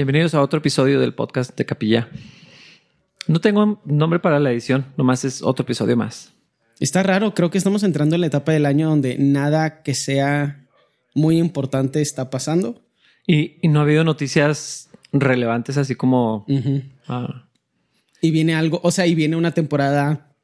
Bienvenidos a otro episodio del podcast de Capilla. No tengo nombre para la edición, nomás es otro episodio más. Está raro, creo que estamos entrando en la etapa del año donde nada que sea muy importante está pasando. Y, y no ha habido noticias relevantes así como... ah, Y viene algo, o sea, y viene una temporada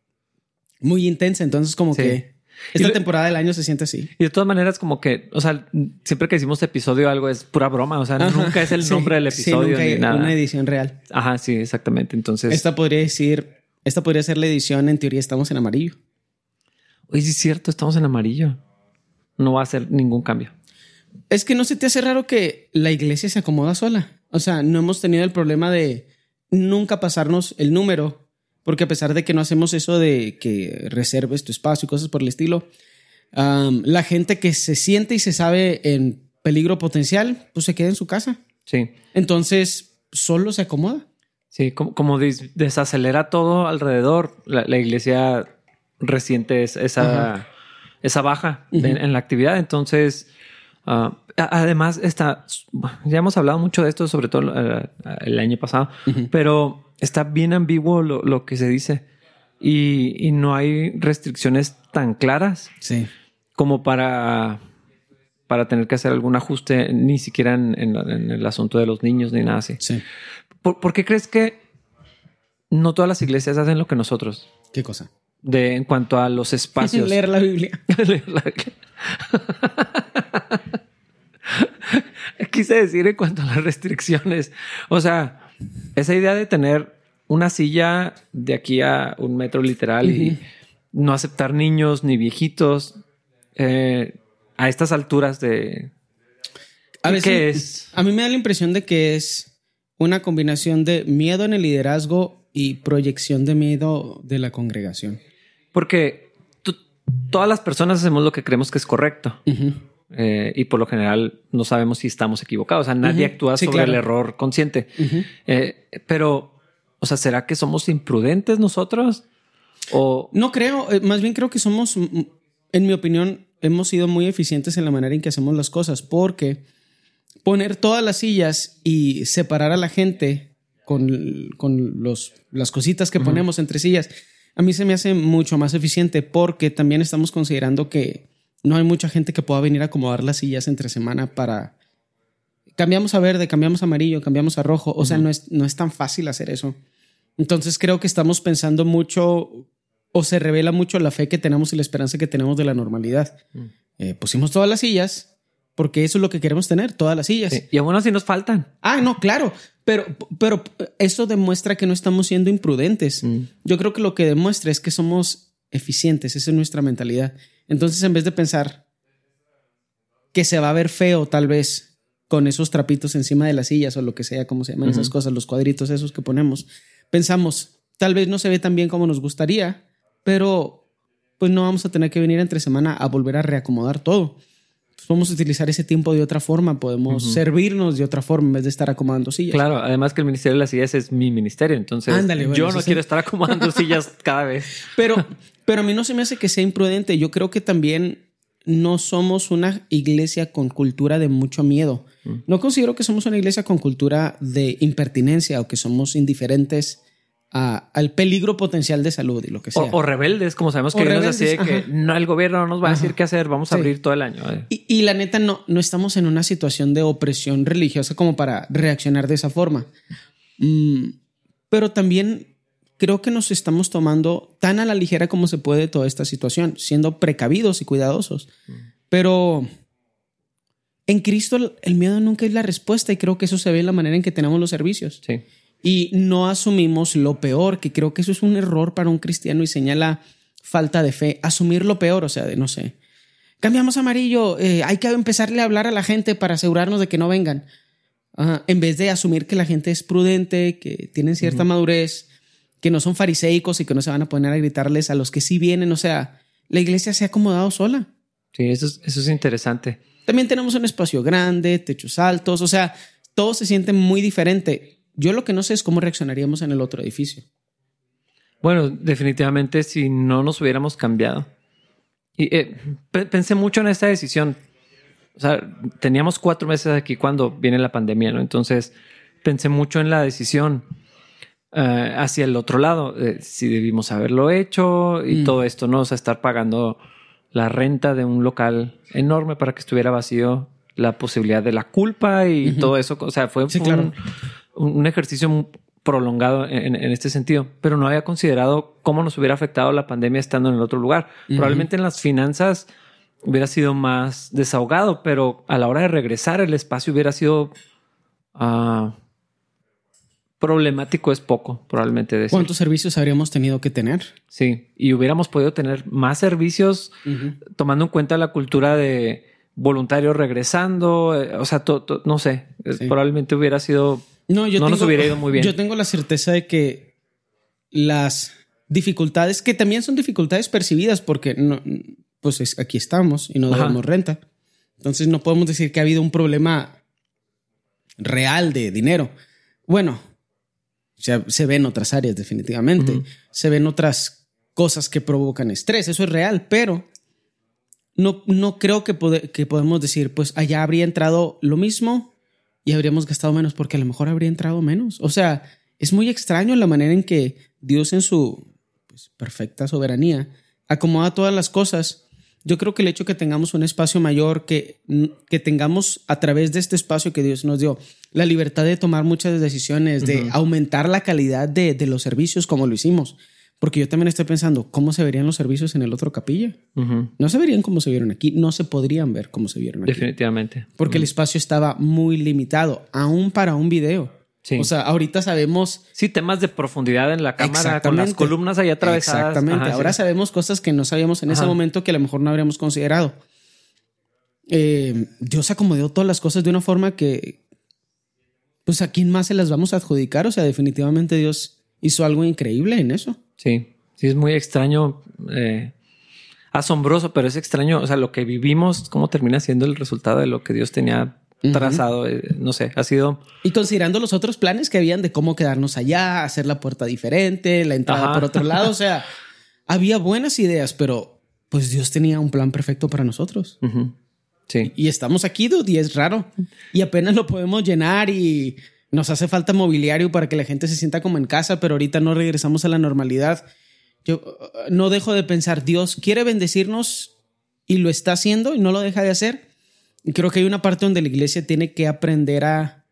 muy intensa, entonces como Sí. que esta temporada del año se siente así. y de todas maneras como que, o sea, siempre que decimos episodio algo es pura broma, o sea, Ajá. nunca es el Sí, nombre del sí, episodio nunca hay ni nada. una edición real. Ajá, sí, exactamente. Entonces, Esta podría decir, esta podría ser la edición, en teoría estamos en amarillo. oye, sí es cierto, estamos en amarillo. No va a hacer ningún cambio. Es que no se te hace raro que la iglesia se acomoda sola. O sea, no hemos tenido el problema de nunca pasarnos el número, porque a pesar de que no hacemos eso de que reserves tu espacio y cosas por el estilo, am, la gente que se siente y se sabe en peligro potencial, pues se queda en su casa. Sí, Entonces, solo se acomoda. sí, como, como des- desacelera todo alrededor, la, la iglesia resiente es- esa, esa baja de- Ujú. en la actividad. Entonces, a- además, está, ya hemos hablado mucho de esto, sobre todo eh, el año pasado, pero está bien ambiguo lo, lo que se dice y, y no hay restricciones tan claras Sí. como para, para tener que hacer algún ajuste, ni siquiera en, en- en el asunto de los niños ni nada así. Sí. ¿Por, por qué crees que no todas las iglesias hacen lo que nosotros? ¿Qué cosa? De, en cuanto a los espacios. Leer la Biblia. Leer la- Quise decir en cuanto a las restricciones. O sea, esa idea de tener una silla de aquí a un metro literal y no aceptar niños ni viejitos eh, a estas alturas de... A ¿Qué- veces- ¿Qué es? A mí me da la impresión de que es una combinación de miedo en el liderazgo y proyección de miedo de la congregación. Porque todas las personas hacemos lo que creemos que es correcto. Eh, y por lo general no sabemos si estamos equivocados. O sea, nadie actúa Sí, sobre claro. el error consciente. Eh, pero, o sea, ¿será que somos imprudentes nosotros? O No creo, eh, más bien creo que somos, en mi opinión, hemos sido muy eficientes en la manera en que hacemos las cosas, porque poner todas las sillas y separar a la gente con, con los, las cositas que ponemos entre sillas, a mí se me hace mucho más eficiente porque también estamos considerando que no hay mucha gente que pueda venir a acomodar las sillas entre semana para... Cambiamos a verde, cambiamos a amarillo, cambiamos a rojo, o sea, no es, no es tan fácil hacer eso. Entonces creo que estamos pensando mucho o se revela mucho la fe que tenemos y la esperanza que tenemos de la normalidad. Eh, pusimos todas las sillas porque eso es lo que queremos tener, todas las sillas. y aún así nos faltan. Ah, no, claro, pero, pero eso demuestra que no estamos siendo imprudentes. Yo creo que lo que demuestra es que somos eficientes, esa es nuestra mentalidad. Entonces, en vez de pensar que se va a ver feo tal vez con esos trapitos encima de las sillas o lo que sea, como se llaman esas cosas, los cuadritos esos que ponemos, pensamos, tal vez no se ve tan bien como nos gustaría, pero pues no vamos a tener que venir entre semana a volver a reacomodar todo. Pues podemos utilizar ese tiempo de otra forma, podemos servirnos de otra forma en vez de estar acomodando sillas. Claro, además que el Ministerio de las Sillas es mi ministerio. Entonces, Ándale, bueno, yo no sí. quiero estar acomodando sillas cada vez. Pero, pero a mí no se me hace que sea imprudente. Yo creo que también no somos una iglesia con cultura de mucho miedo. No considero que somos una iglesia con cultura de impertinencia o que somos indiferentes a- al peligro potencial de salud y lo que sea. O, o rebeldes, como sabemos que vienen así de que ajá. no, el gobierno no nos va a decir qué hacer, vamos a Sí. abrir todo el año. Eh, Y, y la neta, no, no estamos en una situación de opresión religiosa como para reaccionar de esa forma. Mm, pero también creo que nos estamos tomando tan a la ligera como se puede toda esta situación, siendo precavidos y cuidadosos. Pero en Cristo el- miedo nunca es la respuesta y creo que eso se ve en la manera en que tenemos los servicios. Sí. Y no asumimos lo peor, que creo que eso es un error para un cristiano y señala falta de fe. Asumir lo peor, o sea, de no sé. Cambiamos amarillo, eh, hay que empezarle a hablar a la gente para asegurarnos de que no vengan. En vez de asumir que la gente es prudente, que tienen cierta madurez, que no son fariseicos y que no se van a poner a gritarles a los que sí vienen. O sea, la iglesia se ha acomodado sola. Sí, eso es, eso es interesante. También tenemos un espacio grande, techos altos, o sea, todo se siente muy diferente. Yo lo que no sé es cómo reaccionaríamos en el otro edificio. Bueno, definitivamente si no nos hubiéramos cambiado. Y eh, pe- pensé mucho en esta decisión. O sea, teníamos cuatro meses aquí cuando viene la pandemia, ¿no? Entonces pensé mucho en la decisión eh, hacia el otro lado, si debimos haberlo hecho y mm. todo esto, ¿no? O sea, estar pagando la renta de un local enorme para que estuviera vacío, la posibilidad de la culpa y todo eso. O sea, fue, un, ejercicio prolongado en, este sentido, pero no había considerado cómo nos hubiera afectado la pandemia estando en el otro lugar. Probablemente en las finanzas hubiera sido más desahogado, pero a la hora de regresar el espacio hubiera sido uh, problemático es poco, probablemente. Decir. ¿Cuántos servicios habríamos tenido que tener? Sí, y hubiéramos podido tener más servicios tomando en cuenta la cultura de voluntarios regresando, eh, o sea, no sé, probablemente hubiera sido, no, yo no nos hubiera ido muy bien. Yo tengo la certeza de que las dificultades, que también son dificultades percibidas porque no, pues aquí estamos y no damos renta. Entonces no podemos decir que ha habido un problema real de dinero. Bueno, o sea, se ven otras áreas definitivamente, se ven otras cosas que provocan estrés, eso es real, pero no, no creo que, que podemos decir, pues allá habría entrado lo mismo y habríamos gastado menos porque a lo mejor habría entrado menos. O sea, es muy extraño la manera en que Dios en su pues, perfecta soberanía acomoda todas las cosas yo creo que el hecho que tengamos un espacio mayor, que, que tengamos a través de este espacio que Dios nos dio, la libertad de tomar muchas decisiones, de aumentar la calidad de, de, los servicios como lo hicimos. Porque yo también estoy pensando, ¿cómo se verían los servicios en el otro capilla? No se verían como se vieron aquí, no se podrían ver como se vieron aquí. Definitivamente. Porque el espacio estaba muy limitado, aún para un video. O sea, ahorita sabemos. Sí, temas de profundidad en la cámara con las columnas ahí atravesadas. Exactamente. Ahora sabemos cosas que no sabíamos en ese momento que a lo mejor no habríamos considerado. Eh, Dios acomodó todas las cosas de una forma que. Pues a quién más se las vamos a adjudicar. O sea, definitivamente Dios hizo algo increíble en eso. Sí, sí, es muy extraño. Eh, asombroso, pero es extraño. O sea, lo que vivimos, cómo termina siendo el resultado de lo que Dios tenía trazado, eh, no sé, ha sido... Y considerando los otros planes que habían de cómo quedarnos allá, hacer la puerta diferente, la entrada por otro lado, o sea, había buenas ideas, pero pues Dios tenía un plan perfecto para nosotros. Sí. Y estamos aquí, dude, y es raro. Y apenas lo podemos llenar y nos hace falta mobiliario para que la gente se sienta como en casa, pero ahorita no regresamos a la normalidad. Yo uh, no dejo de pensar, Dios quiere bendecirnos y lo está haciendo y no lo deja de hacer creo que hay una parte donde la iglesia tiene que aprender a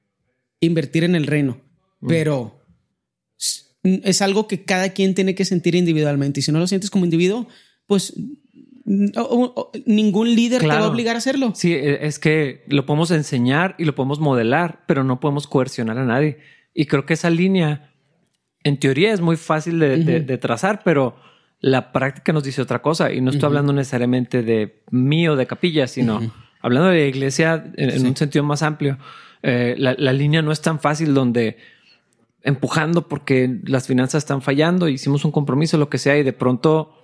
invertir en el reino, mm. pero es algo que cada quien tiene que sentir individualmente. Y si no lo sientes como individuo, pues ningún líder te va a obligar a hacerlo. Sí, e, es que lo podemos enseñar y lo podemos modelar, pero no podemos coercionar a nadie. Y creo que esa línea, en teoría, es muy fácil de, trazar, pero la práctica nos dice otra cosa. Y no estoy hablando necesariamente de mí o de capilla, sino hablando de la iglesia en, un sentido más amplio, eh, la, línea no es tan fácil donde empujando porque las finanzas están fallando, hicimos un compromiso, lo que sea, y de pronto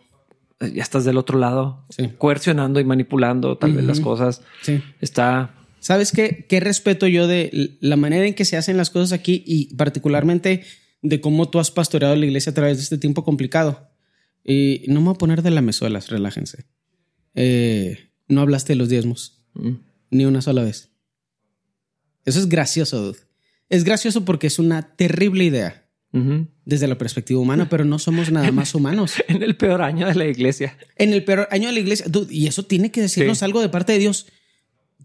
eh, ya estás del otro lado, coercionando y manipulando tal vez las cosas. Sí. Está... ¿Sabes qué? Qué respeto yo de la manera en que se hacen las cosas aquí y particularmente de cómo tú has pastoreado la iglesia a través de este tiempo complicado. Y no me voy a poner de la mesuelas, relájense. Eh, no hablaste de los diezmos. Mm. Ni una sola vez. Eso es gracioso, dude. Es gracioso porque es una terrible idea desde la perspectiva humana, pero no somos nada más humanos. en el peor año de la iglesia. En el peor año de la iglesia. Dude, y eso tiene que decirnos algo de parte de Dios.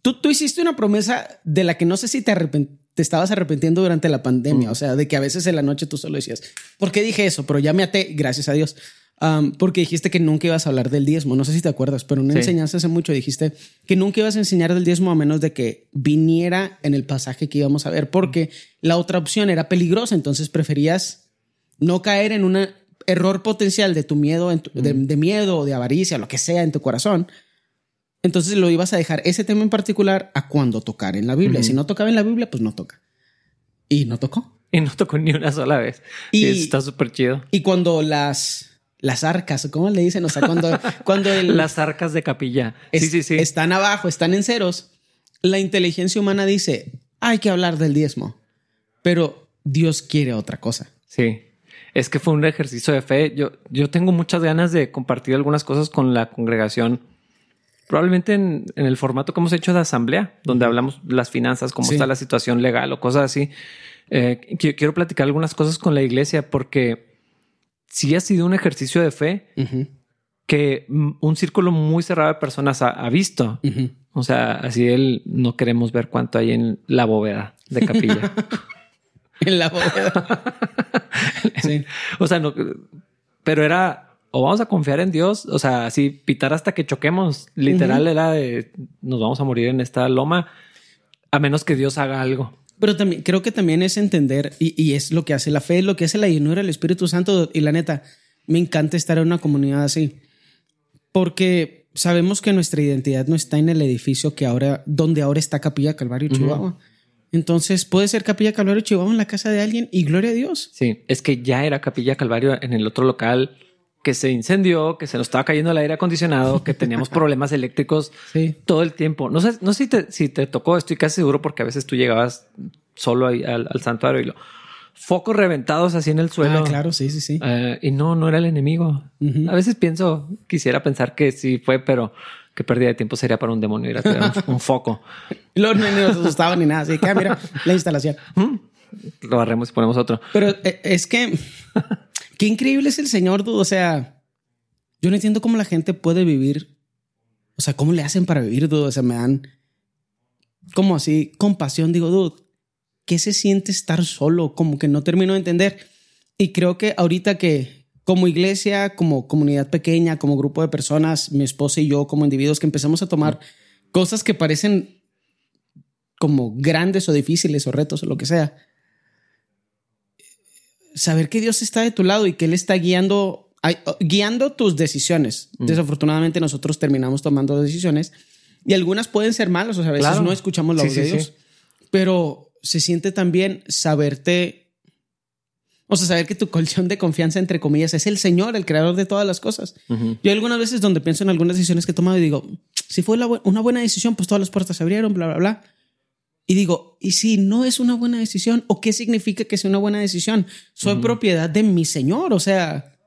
Tú, tú hiciste una promesa de la que no sé si te, te estabas arrepintiendo durante la pandemia. Mm. O sea, de que a veces en la noche tú solo decías, ¿por qué dije eso? Pero ya me até, gracias a Dios porque dijiste que nunca ibas a hablar del diezmo. No sé si te acuerdas, pero en una enseñanza hace mucho dijiste que nunca ibas a enseñar del diezmo a menos de que viniera en el pasaje que íbamos a ver, porque la otra opción era peligrosa. Entonces preferías no caer en un error potencial de tu miedo, de, miedo o de avaricia, lo que sea en tu corazón. Entonces lo ibas a dejar ese tema en particular a cuando tocar en la Biblia. Si no tocaba en la Biblia, pues no toca. Y no tocó. Y no tocó ni una sola vez. Y está súper chido. Y cuando las las arcas, ¿cómo le dicen? O sea, cuando, cuando las arcas de capilla sí, sí, sí. están abajo, están en ceros, la inteligencia humana dice, hay que hablar del diezmo, pero Dios quiere otra cosa. Sí. Es que fue un ejercicio de fe. Yo, yo tengo muchas ganas de compartir algunas cosas con la congregación. Probablemente en, el formato que hemos hecho de asamblea, donde hablamos las finanzas, cómo está la situación legal o cosas así. eh, quiero platicar algunas cosas con la iglesia porque sí ha sido un ejercicio de fe que un círculo muy cerrado de personas ha, visto. O sea, así él no queremos ver cuánto hay en la bóveda de capilla. en la bóveda. sí. O sea, no, pero era o vamos a confiar en Dios, o sea, así pitar hasta que choquemos. Literal era de nos vamos a morir en esta loma a menos que Dios haga algo. Pero también creo que también es entender y, es lo que hace la fe, lo que hace la llenura del Espíritu Santo. Y la neta, me encanta estar en una comunidad así porque sabemos que nuestra identidad no está en el edificio que ahora, donde ahora está Capilla Calvario Chihuahua. Entonces puede ser Capilla Calvario Chihuahua en la casa de alguien y gloria a Dios. Sí, es que ya era Capilla Calvario en el otro local que se incendió, que se nos estaba cayendo el aire acondicionado, que teníamos problemas eléctricos todo el tiempo. No sé, no sé si te, si te tocó, estoy casi seguro porque a veces tú llegabas solo al, al, santuario y lo, focos reventados así en el suelo. Ah, claro, sí, sí, sí. Eh, y no, no era el enemigo. A veces pienso, quisiera pensar que sí fue, pero qué pérdida de tiempo sería para un demonio ir a tirar un, foco. Los no nos asustaban ni nada. Así que, ah, mira, la instalación. Lo barremos y ponemos otro. Pero eh, es que, qué increíble es el Señor, dude. O sea, yo no entiendo cómo la gente puede vivir. O sea, cómo le hacen para vivir, dude. O sea, me dan como así compasión. Digo, dude, ¿qué se siente estar solo? Como que no termino de entender. Y creo que ahorita que como iglesia, como comunidad pequeña, como grupo de personas, mi esposa y yo como individuos que empezamos a tomar cosas que parecen como grandes o difíciles o retos o lo que sea, saber que Dios está de tu lado y que Él está guiando, guiando tus decisiones. Mm. Desafortunadamente nosotros terminamos tomando decisiones y algunas pueden ser malas, o sea, a veces no escuchamos la voz de Dios, pero se siente también saberte, o sea, saber que tu colchón de confianza, entre comillas, es el Señor, el creador de todas las cosas. Yo algunas veces donde pienso en algunas decisiones que he tomado y digo, si fue una buena decisión, pues todas las puertas se abrieron, bla, bla, bla. Y digo, ¿y si no es una buena decisión? ¿O qué significa que sea una buena decisión? Soy propiedad de mi Señor, o sea...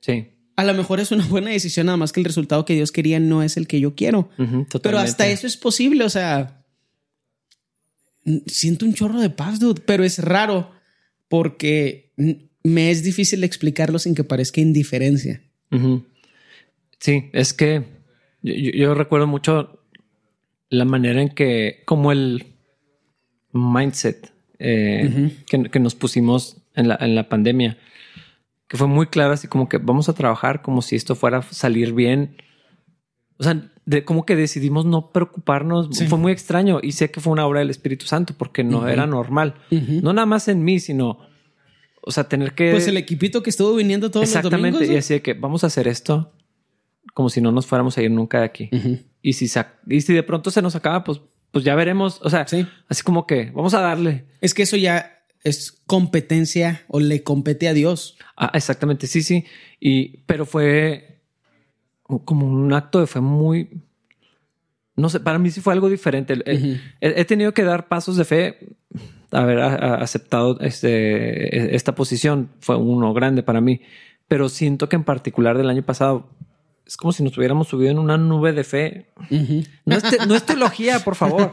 Sí. A lo mejor es una buena decisión, nada más que el resultado que Dios quería no es el que yo quiero. Pero hasta eso es posible, o sea, siento un chorro de paz, dude, pero es raro porque me es difícil explicarlo sin que parezca indiferencia. Sí, es que yo, recuerdo mucho la manera en que, como el mindset eh, que, nos pusimos en la, en la pandemia, que fue muy claro, así como que vamos a trabajar como si esto fuera a salir bien. O sea, de como que decidimos no preocuparnos. Fue muy extraño y sé que fue una obra del Espíritu Santo porque no era normal. No nada más en mí, sino, o sea, tener que... Pues el equipito que estuvo viniendo todos los domingos. Exactamente. Y así de que vamos a hacer esto como si no nos fuéramos a ir nunca de aquí. y, si y si de pronto se nos acaba, pues, pues ya veremos. O sea, así como que vamos a darle. Es que eso ya es competencia o le compete a Dios. Ah, exactamente. Sí, sí. Y, pero fue como un acto de fe muy, no sé, para mí sí fue algo diferente. he, tenido que dar pasos de fe, haber aceptado este, esta posición fue uno grande para mí, pero siento que en particular del año pasado es como si nos hubiéramos subido en una nube de fe. no, es teología, por favor.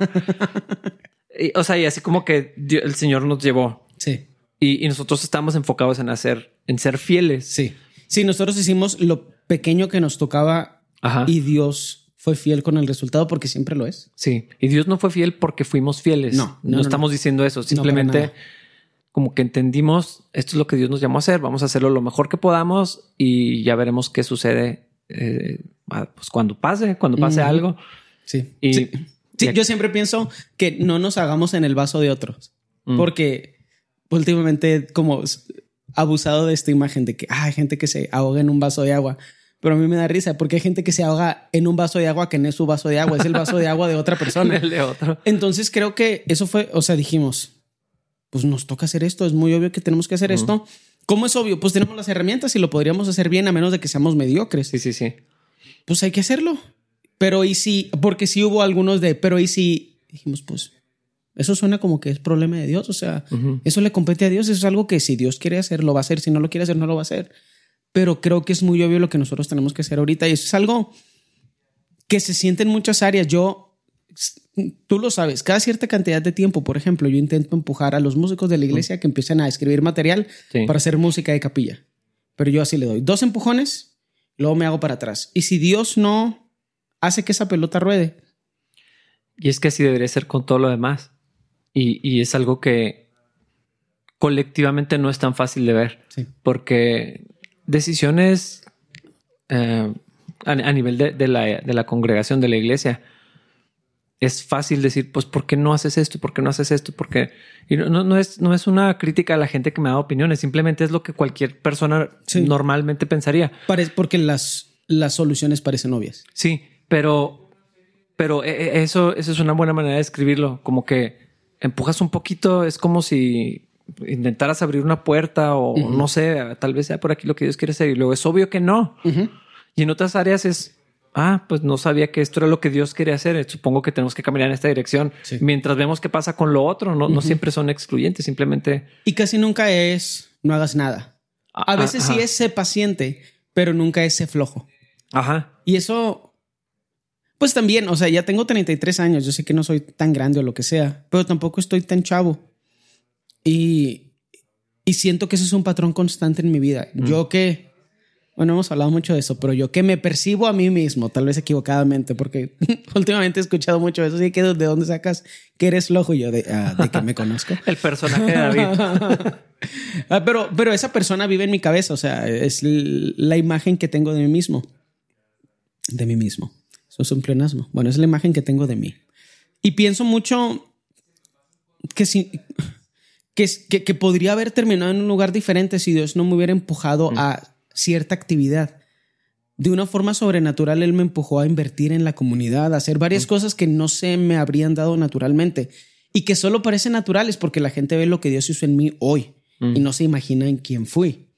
o sea, y así como que el Señor nos llevó. Sí. Y, y, nosotros estamos enfocados en hacer, en ser fieles. Sí. Sí, nosotros hicimos lo pequeño que nos tocaba y Dios fue fiel con el resultado porque siempre lo es. Sí, y Dios no fue fiel porque fuimos fieles. No, no, estamos diciendo eso. Simplemente como que entendimos esto es lo que Dios nos llamó a hacer. Vamos a hacerlo lo mejor que podamos y ya veremos qué sucede eh, pues cuando pase, cuando pase algo. Sí. Y, sí. yo siempre pienso que no nos hagamos en el vaso de otros mm. porque últimamente como abusado de esta imagen de que hay gente que se ahoga en un vaso de agua. Pero a mí me da risa porque hay gente que se ahoga en un vaso de agua que no es su vaso de agua, es el vaso de agua de otra persona. el de otro. Entonces creo que eso fue, o sea, dijimos, pues nos toca hacer esto, es muy obvio que tenemos que hacer esto. ¿Cómo es obvio? Pues tenemos las herramientas y lo podríamos hacer bien a menos de que seamos mediocres. Sí, sí, sí. Pues hay que hacerlo. Pero y si, porque sí hubo algunos de, pero y si dijimos, pues eso suena como que es problema de Dios. O sea, eso le compete a Dios. Eso es algo que si Dios quiere hacer, lo va a hacer. Si no lo quiere hacer, no lo va a hacer. Pero creo que es muy obvio lo que nosotros tenemos que hacer ahorita. Y eso es algo que se siente en muchas áreas. Yo tú lo sabes, cada cierta cantidad de tiempo, por ejemplo, yo intento empujar a los músicos de la iglesia que empiecen a escribir material para hacer música de capilla. Pero yo así le doy dos empujones, luego me hago para atrás. Y si Dios no hace que esa pelota ruede. Y es que así debería ser con todo lo demás. Y, es algo que colectivamente no es tan fácil de ver. Porque decisiones eh, a, nivel de, la, de la congregación, de la iglesia, es fácil decir, pues, ¿por qué no haces esto? ¿Por qué no haces esto? Porque y no, no, es, no es una crítica a la gente que me da opiniones, simplemente es lo que cualquier persona normalmente pensaría. porque las, las soluciones parecen obvias. Sí, pero, pero e, e, eso, eso es una buena manera de escribirlo, como que empujas un poquito, es como si intentaras abrir una puerta o no sé, tal vez sea por aquí lo que Dios quiere hacer y luego es obvio que no. Y en otras áreas es ah, pues no sabía que esto era lo que Dios quería hacer. Supongo que tenemos que caminar en esta dirección. Mientras vemos qué pasa con lo otro, no, no siempre son excluyentes, simplemente. Y casi nunca es no hagas nada. A ah, veces sí es ser paciente, pero nunca es ser flojo. Ajá. Y eso, pues también, o sea, ya tengo 33 años. Yo sé que no soy tan grande o lo que sea, pero tampoco estoy tan chavo. Y, y siento que eso es un patrón constante en mi vida. Mm. Yo que bueno, hemos hablado mucho de eso, pero yo que me percibo a mí mismo, tal vez equivocadamente, porque últimamente he escuchado mucho eso. Así que de dónde sacas que eres flojo y yo de, ah, que me conozco. El personaje de David. Ah, pero, pero esa persona vive en mi cabeza, o sea, es la imagen que tengo de mí mismo. De mí mismo. Eso es un pleonasmo. Bueno, es la imagen que tengo de mí. Y pienso mucho que si. Que, que, podría haber terminado en un lugar diferente si Dios no me hubiera empujado mm. a cierta actividad. De una forma sobrenatural, él me empujó a invertir en la comunidad, a hacer varias cosas que no se me habrían dado naturalmente y que solo parecen naturales porque la gente ve lo que Dios hizo en mí hoy y no se imagina en quién fui.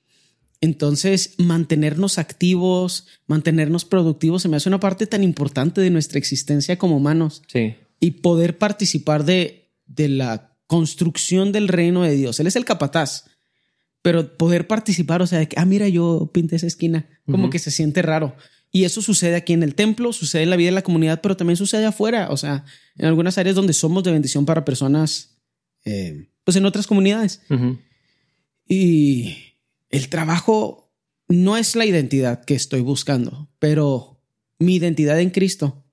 Entonces, mantenernos activos, mantenernos productivos, se me hace una parte tan importante de nuestra existencia como humanos. Sí. Y poder participar de, de la construcción del reino de Dios. Él es el capataz pero poder participar, o sea, de que, ah, mira, yo pinté esa esquina, como que se siente raro. Y eso sucede aquí en el templo, sucede en la vida de la comunidad, pero también sucede afuera, o sea, en algunas áreas donde somos de bendición para personas, eh, pues en otras comunidades. Y el trabajo no es la identidad que estoy buscando, pero mi identidad en Cristo,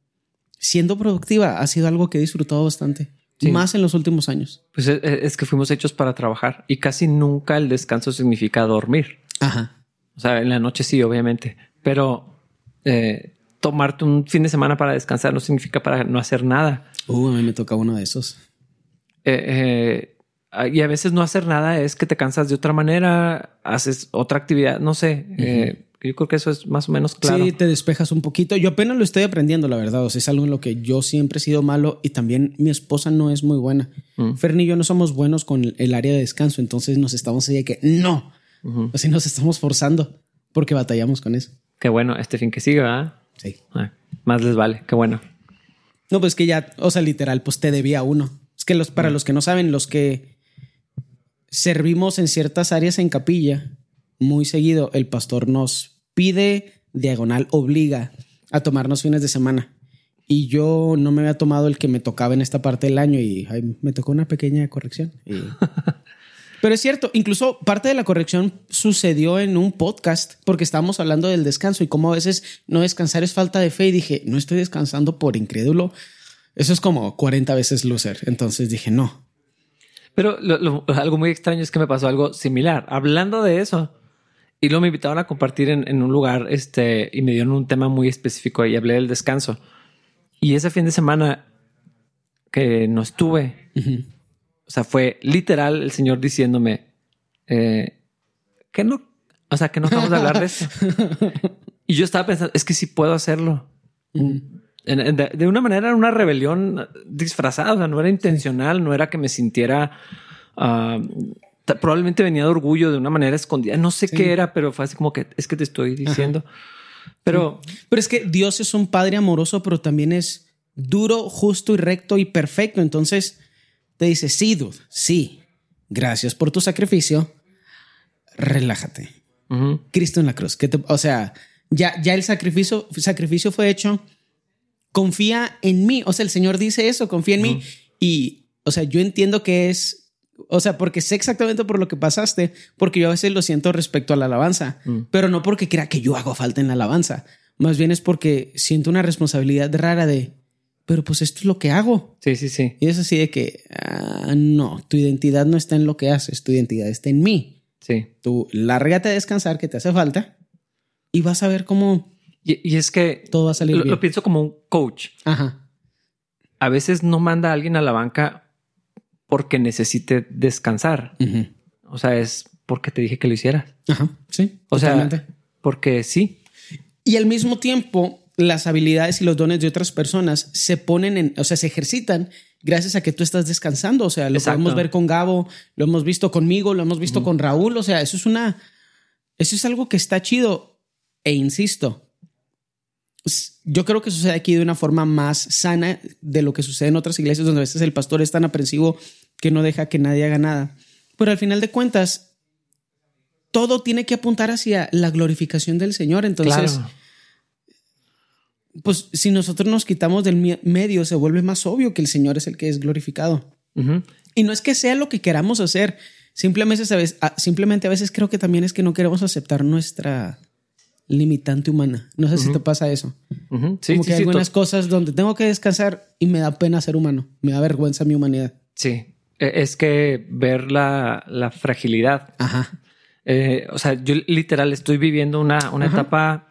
siendo productiva, ha sido algo que he disfrutado bastante. Más en los últimos años. Pues e, e, es, que fuimos hechos para trabajar y casi nunca el descanso significa dormir. Ajá. O sea, en la noche sí, obviamente, pero eh, tomarte un fin de semana para descansar no significa para no hacer nada. Uh, a mí me toca uno de esos. Eh, eh, y a veces no hacer nada es que te cansas de otra manera, haces otra actividad, no sé. Yo creo que eso es más o menos claro. Sí, te despejas un poquito. Yo apenas lo estoy aprendiendo, la verdad. O sea, es algo en lo que yo siempre he sido malo y también mi esposa no es muy buena. Mm. Fernie y yo no somos buenos con el área de descanso, entonces nos estamos ahí de que no. Así nos estamos forzando porque batallamos con eso. Qué bueno, este fin que sigue, ¿verdad? Sí. Ah, más les vale, qué bueno. No, pues que ya, o sea, literal, pues te debía uno. Es que los, para mm. los que no saben, los que servimos en ciertas áreas en capilla, muy seguido el pastor nos pide, diagonal obliga a tomarnos fines de semana. Y yo no me había tomado el que me tocaba en esta parte del año y me tocó una pequeña corrección. Pero es cierto, incluso parte de la corrección sucedió en un podcast porque estábamos hablando del descanso y cómo a veces no descansar es falta de fe y dije, no estoy descansando por incrédulo. Eso es como 40 veces loser. Entonces dije, no, pero algo muy extraño es que me pasó algo similar. Hablando de eso, y luego me invitaron a compartir en, un lugar este, y me dieron un tema muy específico y hablé del descanso. Y ese fin de semana que no estuve, o sea, fue literal el Señor diciéndome eh, que no, o sea, que no vamos a hablar de eso. y yo estaba pensando, es que sí puedo hacerlo. de, una manera era una rebelión disfrazada, o sea, no era intencional, no era que me sintiera ah, probablemente venía de orgullo de una manera escondida. No sé qué era, pero fue así como que es que te estoy diciendo. Pero, pero es que Dios es un padre amoroso, pero también es duro, justo y recto y perfecto. Entonces te dice, sí, dude, sí, gracias por tu sacrificio. Relájate. Cristo en la cruz. Que o sea, ya, ya el sacrificio, sacrificio fue hecho confía en mí. O sea, el Señor dice eso, confía en mí. Y, o sea, yo entiendo que es, o sea, porque sé exactamente por lo que pasaste, porque yo a veces lo siento respecto a la alabanza, Mm. pero no porque crea que yo hago falta en la alabanza. Más bien es porque siento una responsabilidad rara de, pero pues esto es lo que hago. Sí, sí, sí. Y es así de que, ah, no, tu identidad no está en lo que haces, tu identidad está en mí. Sí. Tú lárgate a descansar que te hace falta y vas a ver cómo Y, y es que todo va a salir lo, bien. lo pienso como un coach. Ajá. A veces no manda a alguien a la banca porque necesite descansar. O sea, es porque te dije que lo hicieras. Ajá. Sí. O sea, porque sí. Y al mismo tiempo, las habilidades y los dones de otras personas se ponen en, o sea, se ejercitan gracias a que tú estás descansando. O sea, lo Exacto. podemos ver con Gabo, lo hemos visto conmigo, lo hemos visto con Raúl. O sea, eso es una, eso es algo que está chido. E insisto, yo creo que sucede aquí de una forma más sana de lo que sucede en otras iglesias donde a veces el pastor es tan aprensivo que no deja que nadie haga nada. Pero al final de cuentas, todo tiene que apuntar hacia la glorificación del Señor. Entonces, claro. pues si nosotros nos quitamos del medio, se vuelve más obvio que el Señor es el que es glorificado. Y no es que sea lo que queramos hacer, simplemente a veces, a- simplemente a veces creo que también es que no queremos aceptar nuestra limitante humana. No sé si te pasa eso. Sí, Como sí, que hay sí, algunas cosas donde tengo que descansar y me da pena ser humano, me da vergüenza mi humanidad. sí. E- Es que ver la, la fragilidad. Ajá. Eh, o sea, yo literal estoy viviendo una, una Ajá. etapa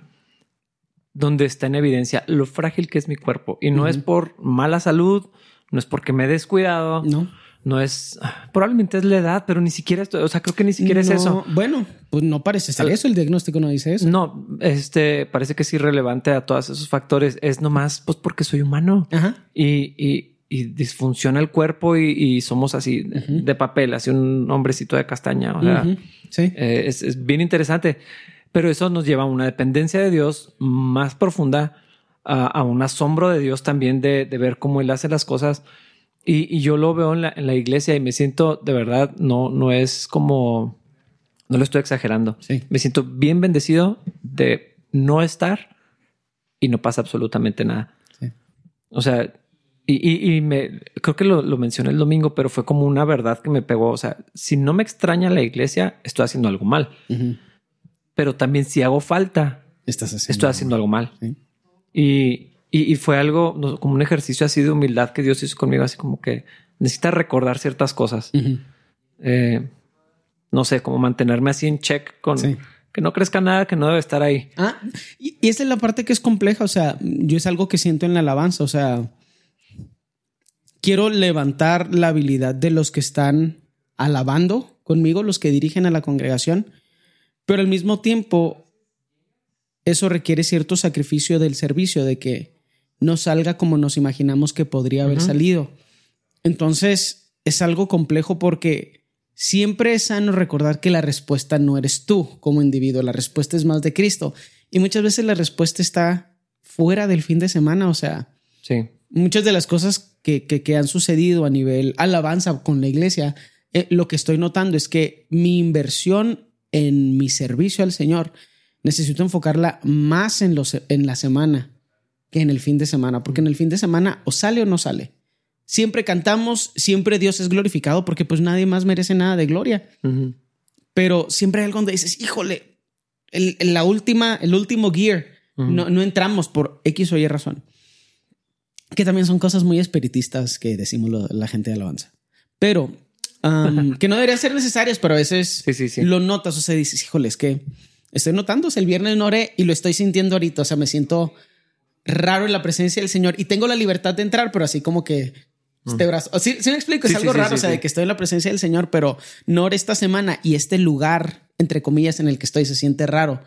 donde está en evidencia lo frágil que es mi cuerpo. Y no es por mala salud, no es porque me he descuidado, No. No es... Probablemente es la edad, pero ni siquiera esto, o sea, creo que ni siquiera es eso. Bueno, pues no parece ser Al- eso, el diagnóstico no dice eso. No, este parece que es irrelevante a todos esos factores. Es nomás pues porque soy humano Ajá. y, y- y disfunciona el cuerpo y, y somos así de- de papel, así un hombrecito de castaña. O sea. Sí. eh, es, es bien interesante, pero eso nos lleva a una dependencia de Dios más profunda, a, a un asombro de Dios también de, de ver cómo Él hace las cosas. Y, y yo lo veo en la, en la iglesia y me siento de verdad, no, no es como, no lo estoy exagerando. Sí. Me siento bien bendecido de no estar y no pasa absolutamente nada. Sí. O sea, y, y- y me creo que lo, lo mencioné el domingo, pero fue como una verdad que me pegó. O sea, si no me extraña la iglesia, estoy haciendo algo mal. Pero también si hago falta, Estás haciendo. estoy haciendo algo mal. Sí. Y, y- y fue algo no, como un ejercicio así de humildad que Dios hizo conmigo, así como que necesita recordar ciertas cosas. Eh, no sé, como mantenerme así en check con Sí. que no crezca nada que no debe estar ahí. Ah, y, y esa es la parte que es compleja. O sea, yo es algo que siento en la alabanza. O sea, quiero levantar la habilidad de los que están alabando conmigo, los que dirigen a la congregación, pero al mismo tiempo, eso requiere cierto sacrificio del servicio, de que no salga como nos imaginamos que podría haber salido. Entonces, es algo complejo porque siempre es sano recordar que la respuesta no eres tú como individuo, la respuesta es más de Cristo. Y muchas veces la respuesta está fuera del fin de semana, o sea, Sí. muchas de las cosas que, que- que han sucedido a nivel alabanza con la iglesia, eh, lo que estoy notando es que mi inversión en mi servicio al Señor necesito enfocarla más en, los, en la semana que en el fin de semana, porque en el fin de semana o sale o no sale. Siempre cantamos, siempre Dios es glorificado porque pues nadie más merece nada de gloria, Ujú. pero siempre hay algo donde dices, híjole, el, el- la última, el último gear, Ujú. no, no entramos por X o Y razón. Que también son cosas muy espiritistas que decimos lo- la gente de alabanza. Pero um, que no deberían ser necesarias, pero a veces Sí, sí, sí. lo notas. O sea, dices, híjole, es que estoy sea, el viernes no oré y lo estoy sintiendo ahorita. O sea, me siento raro en la presencia del Señor y tengo la libertad de entrar, pero así como que este brazo. o Sí, sí me explico, es Sí, algo sí, raro. o sea, de que estoy en la presencia del Señor, pero no esta semana y este lugar, entre comillas, en el que estoy se siente raro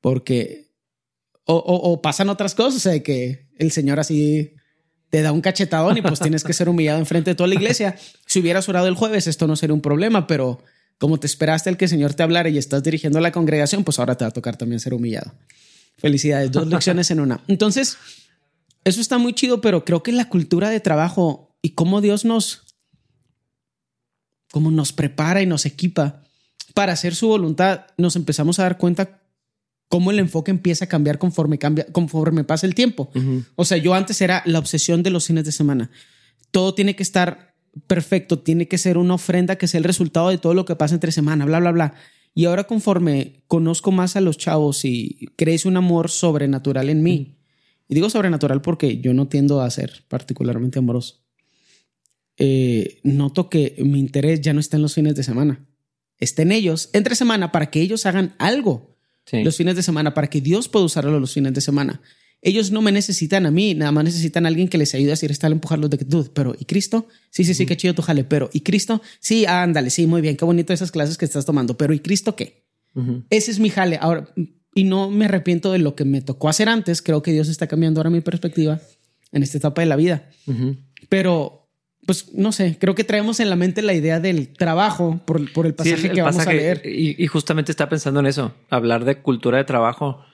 porque o, o- o pasan otras cosas, o sea, de que el Señor así te da un cachetadón y pues tienes que ser humillado enfrente de toda la iglesia. Si hubieras orado el jueves, esto no sería un problema, pero como te esperaste el que el Señor te hablara y estás dirigiendo a la congregación, pues ahora te va a tocar también ser humillado. Felicidades, dos lecciones en una. Entonces, eso está muy chido, pero creo que la cultura de trabajo y cómo Dios nos, cómo nos prepara y nos equipa para hacer su voluntad, nos empezamos a dar cuenta cómo el enfoque empieza a cambiar conforme cambia, conforme pasa el tiempo. O sea, yo antes era la obsesión de los fines de semana. Todo tiene que estar perfecto, tiene que ser una ofrenda que sea el resultado de todo lo que pasa entre semana, bla, bla, bla. Y ahora conforme conozco más a los chavos y crece un amor sobrenatural en mí, y digo sobrenatural porque yo no tiendo a ser particularmente amoroso, eh, noto que mi interés ya no está en los fines de semana, está en ellos entre semana para que ellos hagan algo. Los fines de semana para que Dios pueda usarlo los fines de semana. Ellos no me necesitan a mí, nada más necesitan a alguien que les ayude a decir, está a empujarlos de que pero ¿y Cristo? Sí, sí, sí, qué chido tu jale, pero ¿y Cristo? Sí, ándale, sí, muy bien, qué bonito esas clases que estás tomando, pero ¿y Cristo qué? Ese es mi jale. Ahora, y no me arrepiento de lo que me tocó hacer antes, creo que Dios está cambiando ahora mi perspectiva en esta etapa de la vida. Pero pues no sé, creo que traemos en la mente la idea del trabajo por, el pasaje que vamos a leer. Y, justamente está pensando en eso, hablar de cultura de trabajo.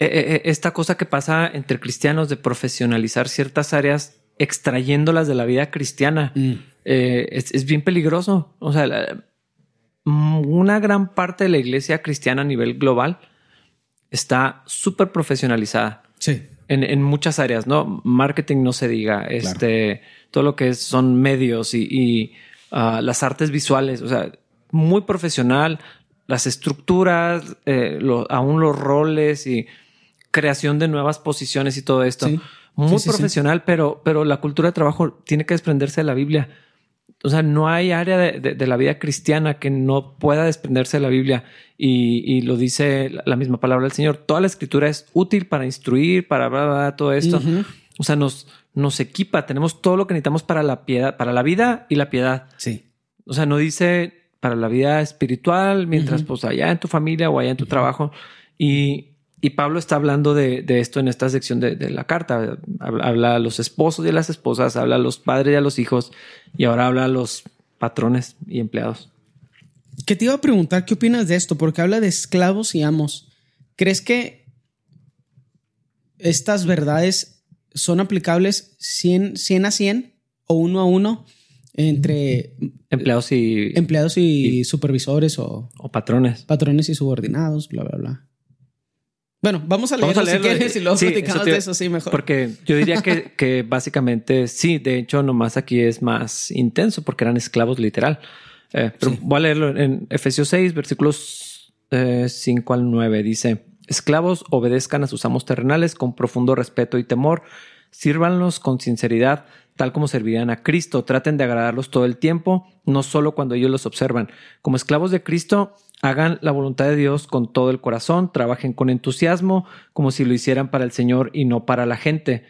E, e, e, esta cosa que pasa entre cristianos de profesionalizar ciertas áreas extrayéndolas de la vida cristiana mm. eh, es, bien peligroso. O sea, una gran parte de la iglesia cristiana a nivel global está súper profesionalizada. Sí en, muchas áreas, ¿no? Marketing no se diga, este, todo lo que son medios y, ah, las artes visuales, o sea, muy profesional, las estructuras, eh, aún los roles y creación de nuevas posiciones y todo esto. Muy profesional, pero, pero la cultura de trabajo tiene que desprenderse de la Biblia o sea, no hay área de, la vida cristiana que no pueda desprenderse de la Biblia. Y, lo dice la, misma palabra del Señor. Toda la escritura es útil para instruir, para todo esto. O sea, nos, nos equipa. Tenemos todo lo que necesitamos para la piedad, para la vida y la piedad. Sí. O sea, no dice para la vida espiritual, mientras pues allá en tu familia o allá en tu trabajo. Y, y Pablo está hablando de, esto en esta sección de, la carta. Habla a los esposos y a las esposas, habla a los padres y a los hijos, y ahora habla a los patrones y empleados. ¿Qué te iba a preguntar, ¿qué opinas de esto? Porque habla de esclavos y amos. ¿Crees que estas verdades son aplicables 100, 100 a 100 o uno a uno entre empleados y empleados y, supervisores o, o patrones? Patrones y subordinados, bla, bla, bla. Bueno, vamos a leerlo, si quieres y luego platicamos de eso, sí, mejor. Porque yo diría que, que básicamente sí, de hecho, nomás aquí es más intenso porque eran esclavos literal. Eh, pero voy a leerlo en Efesios 6, versículos 5 eh, al 9. Dice, esclavos obedezcan a sus amos terrenales con profundo respeto y temor, sírvanlos con sinceridad, tal como servirían a Cristo. Traten de agradarlos todo el tiempo, no solo cuando ellos los observan. Como esclavos de Cristo, hagan la voluntad de Dios con todo el corazón, trabajen con entusiasmo, como si lo hicieran para el Señor y no para la gente.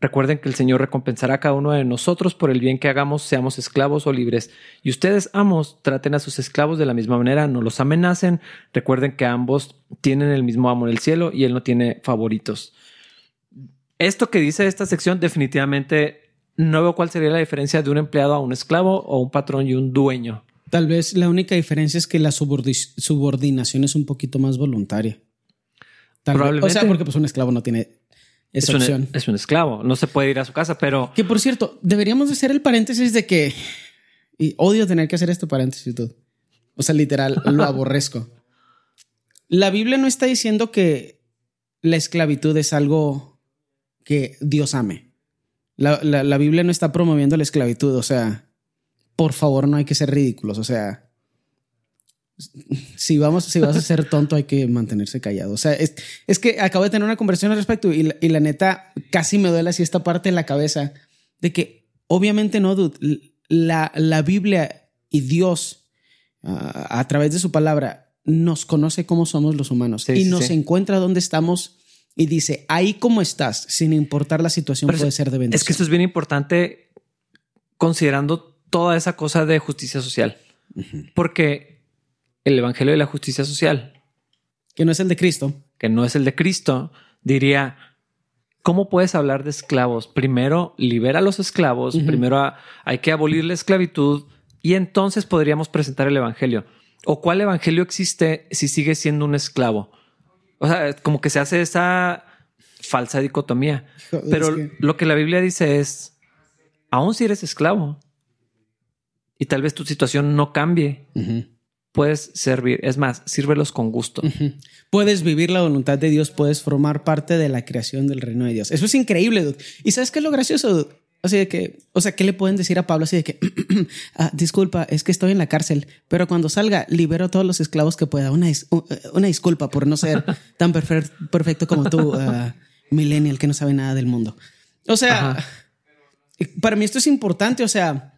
Recuerden que el Señor recompensará a cada uno de nosotros por el bien que hagamos, seamos esclavos o libres. Y ustedes, amos, traten a sus esclavos de la misma manera, no los amenacen. Recuerden que ambos tienen el mismo amo en el cielo y Él no tiene favoritos. Esto que dice esta sección definitivamente no veo cuál sería la diferencia de un empleado a un esclavo o un patrón y un dueño. Tal vez la única diferencia es que la subordinación es un poquito más voluntaria. Probablemente. o sea, porque pues un esclavo no tiene esa es opción. Un, es un esclavo, no se puede ir a su casa, pero... Que por cierto, deberíamos hacer el paréntesis de que... Y odio tener que hacer este paréntesis y todo. O sea, literal, lo aborrezco. La Biblia no está diciendo que la esclavitud es algo que Dios ame. La, la Biblia no está promoviendo la esclavitud, o sea, por favor, no hay que ser ridículos. O sea, si vamos, si vas a ser tonto, hay que mantenerse callado. O sea, es, que acabo de tener una conversación al respecto y la, neta casi me duele así esta parte en la cabeza de que obviamente no, dude, la, la Biblia y Dios ah, a través de su palabra nos conoce cómo somos los humanos y nos encuentra donde estamos y dice, ahí como estás, sin importar la situación, puede ser de bendición. Es que esto es bien importante considerando toda esa cosa de justicia social. Porque el Evangelio de la Justicia Social, que no es el de Cristo, que no es el de Cristo, diría, ¿cómo puedes hablar de esclavos? Primero, libera a los esclavos, primero hay que abolir la esclavitud y entonces podríamos presentar el Evangelio. ¿O cuál Evangelio existe si sigue siendo un esclavo? O sea, como que se hace esa falsa dicotomía. Pero lo que la Biblia dice es, aún si eres esclavo, y tal vez tu situación no cambie. puedes servir. Es más, sírvelos con gusto. Puedes vivir la voluntad de Dios, puedes formar parte de la creación del reino de Dios. Eso es increíble, dude. ¿Y sabes qué es lo gracioso, dude? Así de que, o sea, ¿qué le pueden decir a Pablo? Así de que, ah, disculpa, es que estoy en la cárcel, pero cuando salga, libero a todos los esclavos que pueda. Una, una disculpa por no ser tan perfecto como tú, uh, millennial, que no sabe nada del mundo. O sea, para mí esto es importante. O sea,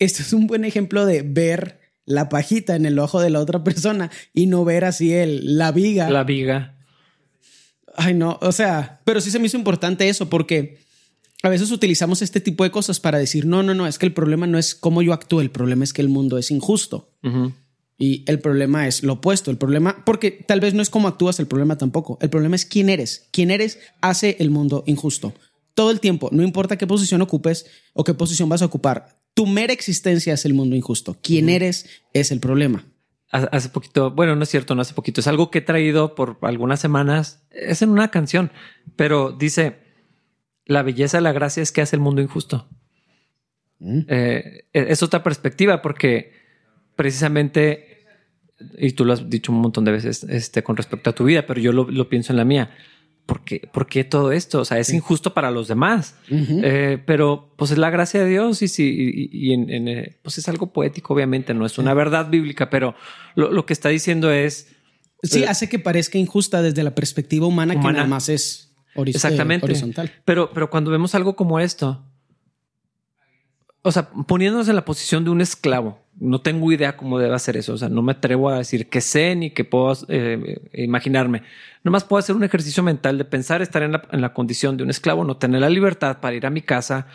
esto es un buen ejemplo de ver la pajita en el ojo de la otra persona y no ver así el, la viga. La viga. Ay, no, o sea, pero sí se me hizo importante eso porque a veces utilizamos este tipo de cosas para decir, no, no, no, es que el problema no es cómo yo actúo, el problema es que el mundo es injusto. Y el problema es lo opuesto, el problema, porque tal vez no es cómo actúas el problema tampoco, el problema es quién eres. Quién eres hace el mundo injusto. Todo el tiempo, no importa qué posición ocupes o qué posición vas a ocupar, tu mera existencia es el mundo injusto. Quién eres es el problema. Hace poquito, bueno, no es cierto, no hace poquito, es algo que he traído por algunas semanas, es en una canción, pero dice, la belleza de la gracia es que hace el mundo injusto. Mm. Eh, es otra perspectiva porque precisamente, y tú lo has dicho un montón de veces este, con respecto a tu vida, pero yo lo, pienso en la mía. ¿Por qué, ¿Por qué, todo esto? O sea, es injusto para los demás, eh, pero pues es la gracia de Dios y, sí, y, en, eh, pues es algo poético, obviamente, no es una verdad bíblica, pero lo, que está diciendo es... Sí, hace que parezca injusta desde la perspectiva humana, humana. que nada más es Exactamente. horizontal. Pero, pero cuando vemos algo como esto, o sea, poniéndonos en la posición de un esclavo, no tengo idea cómo debe hacer eso. O sea, no me atrevo a decir que sé ni que puedo eh, imaginarme. Nomás puedo hacer un ejercicio mental de pensar estar en la, condición de un esclavo, no tener la libertad para ir a mi casa,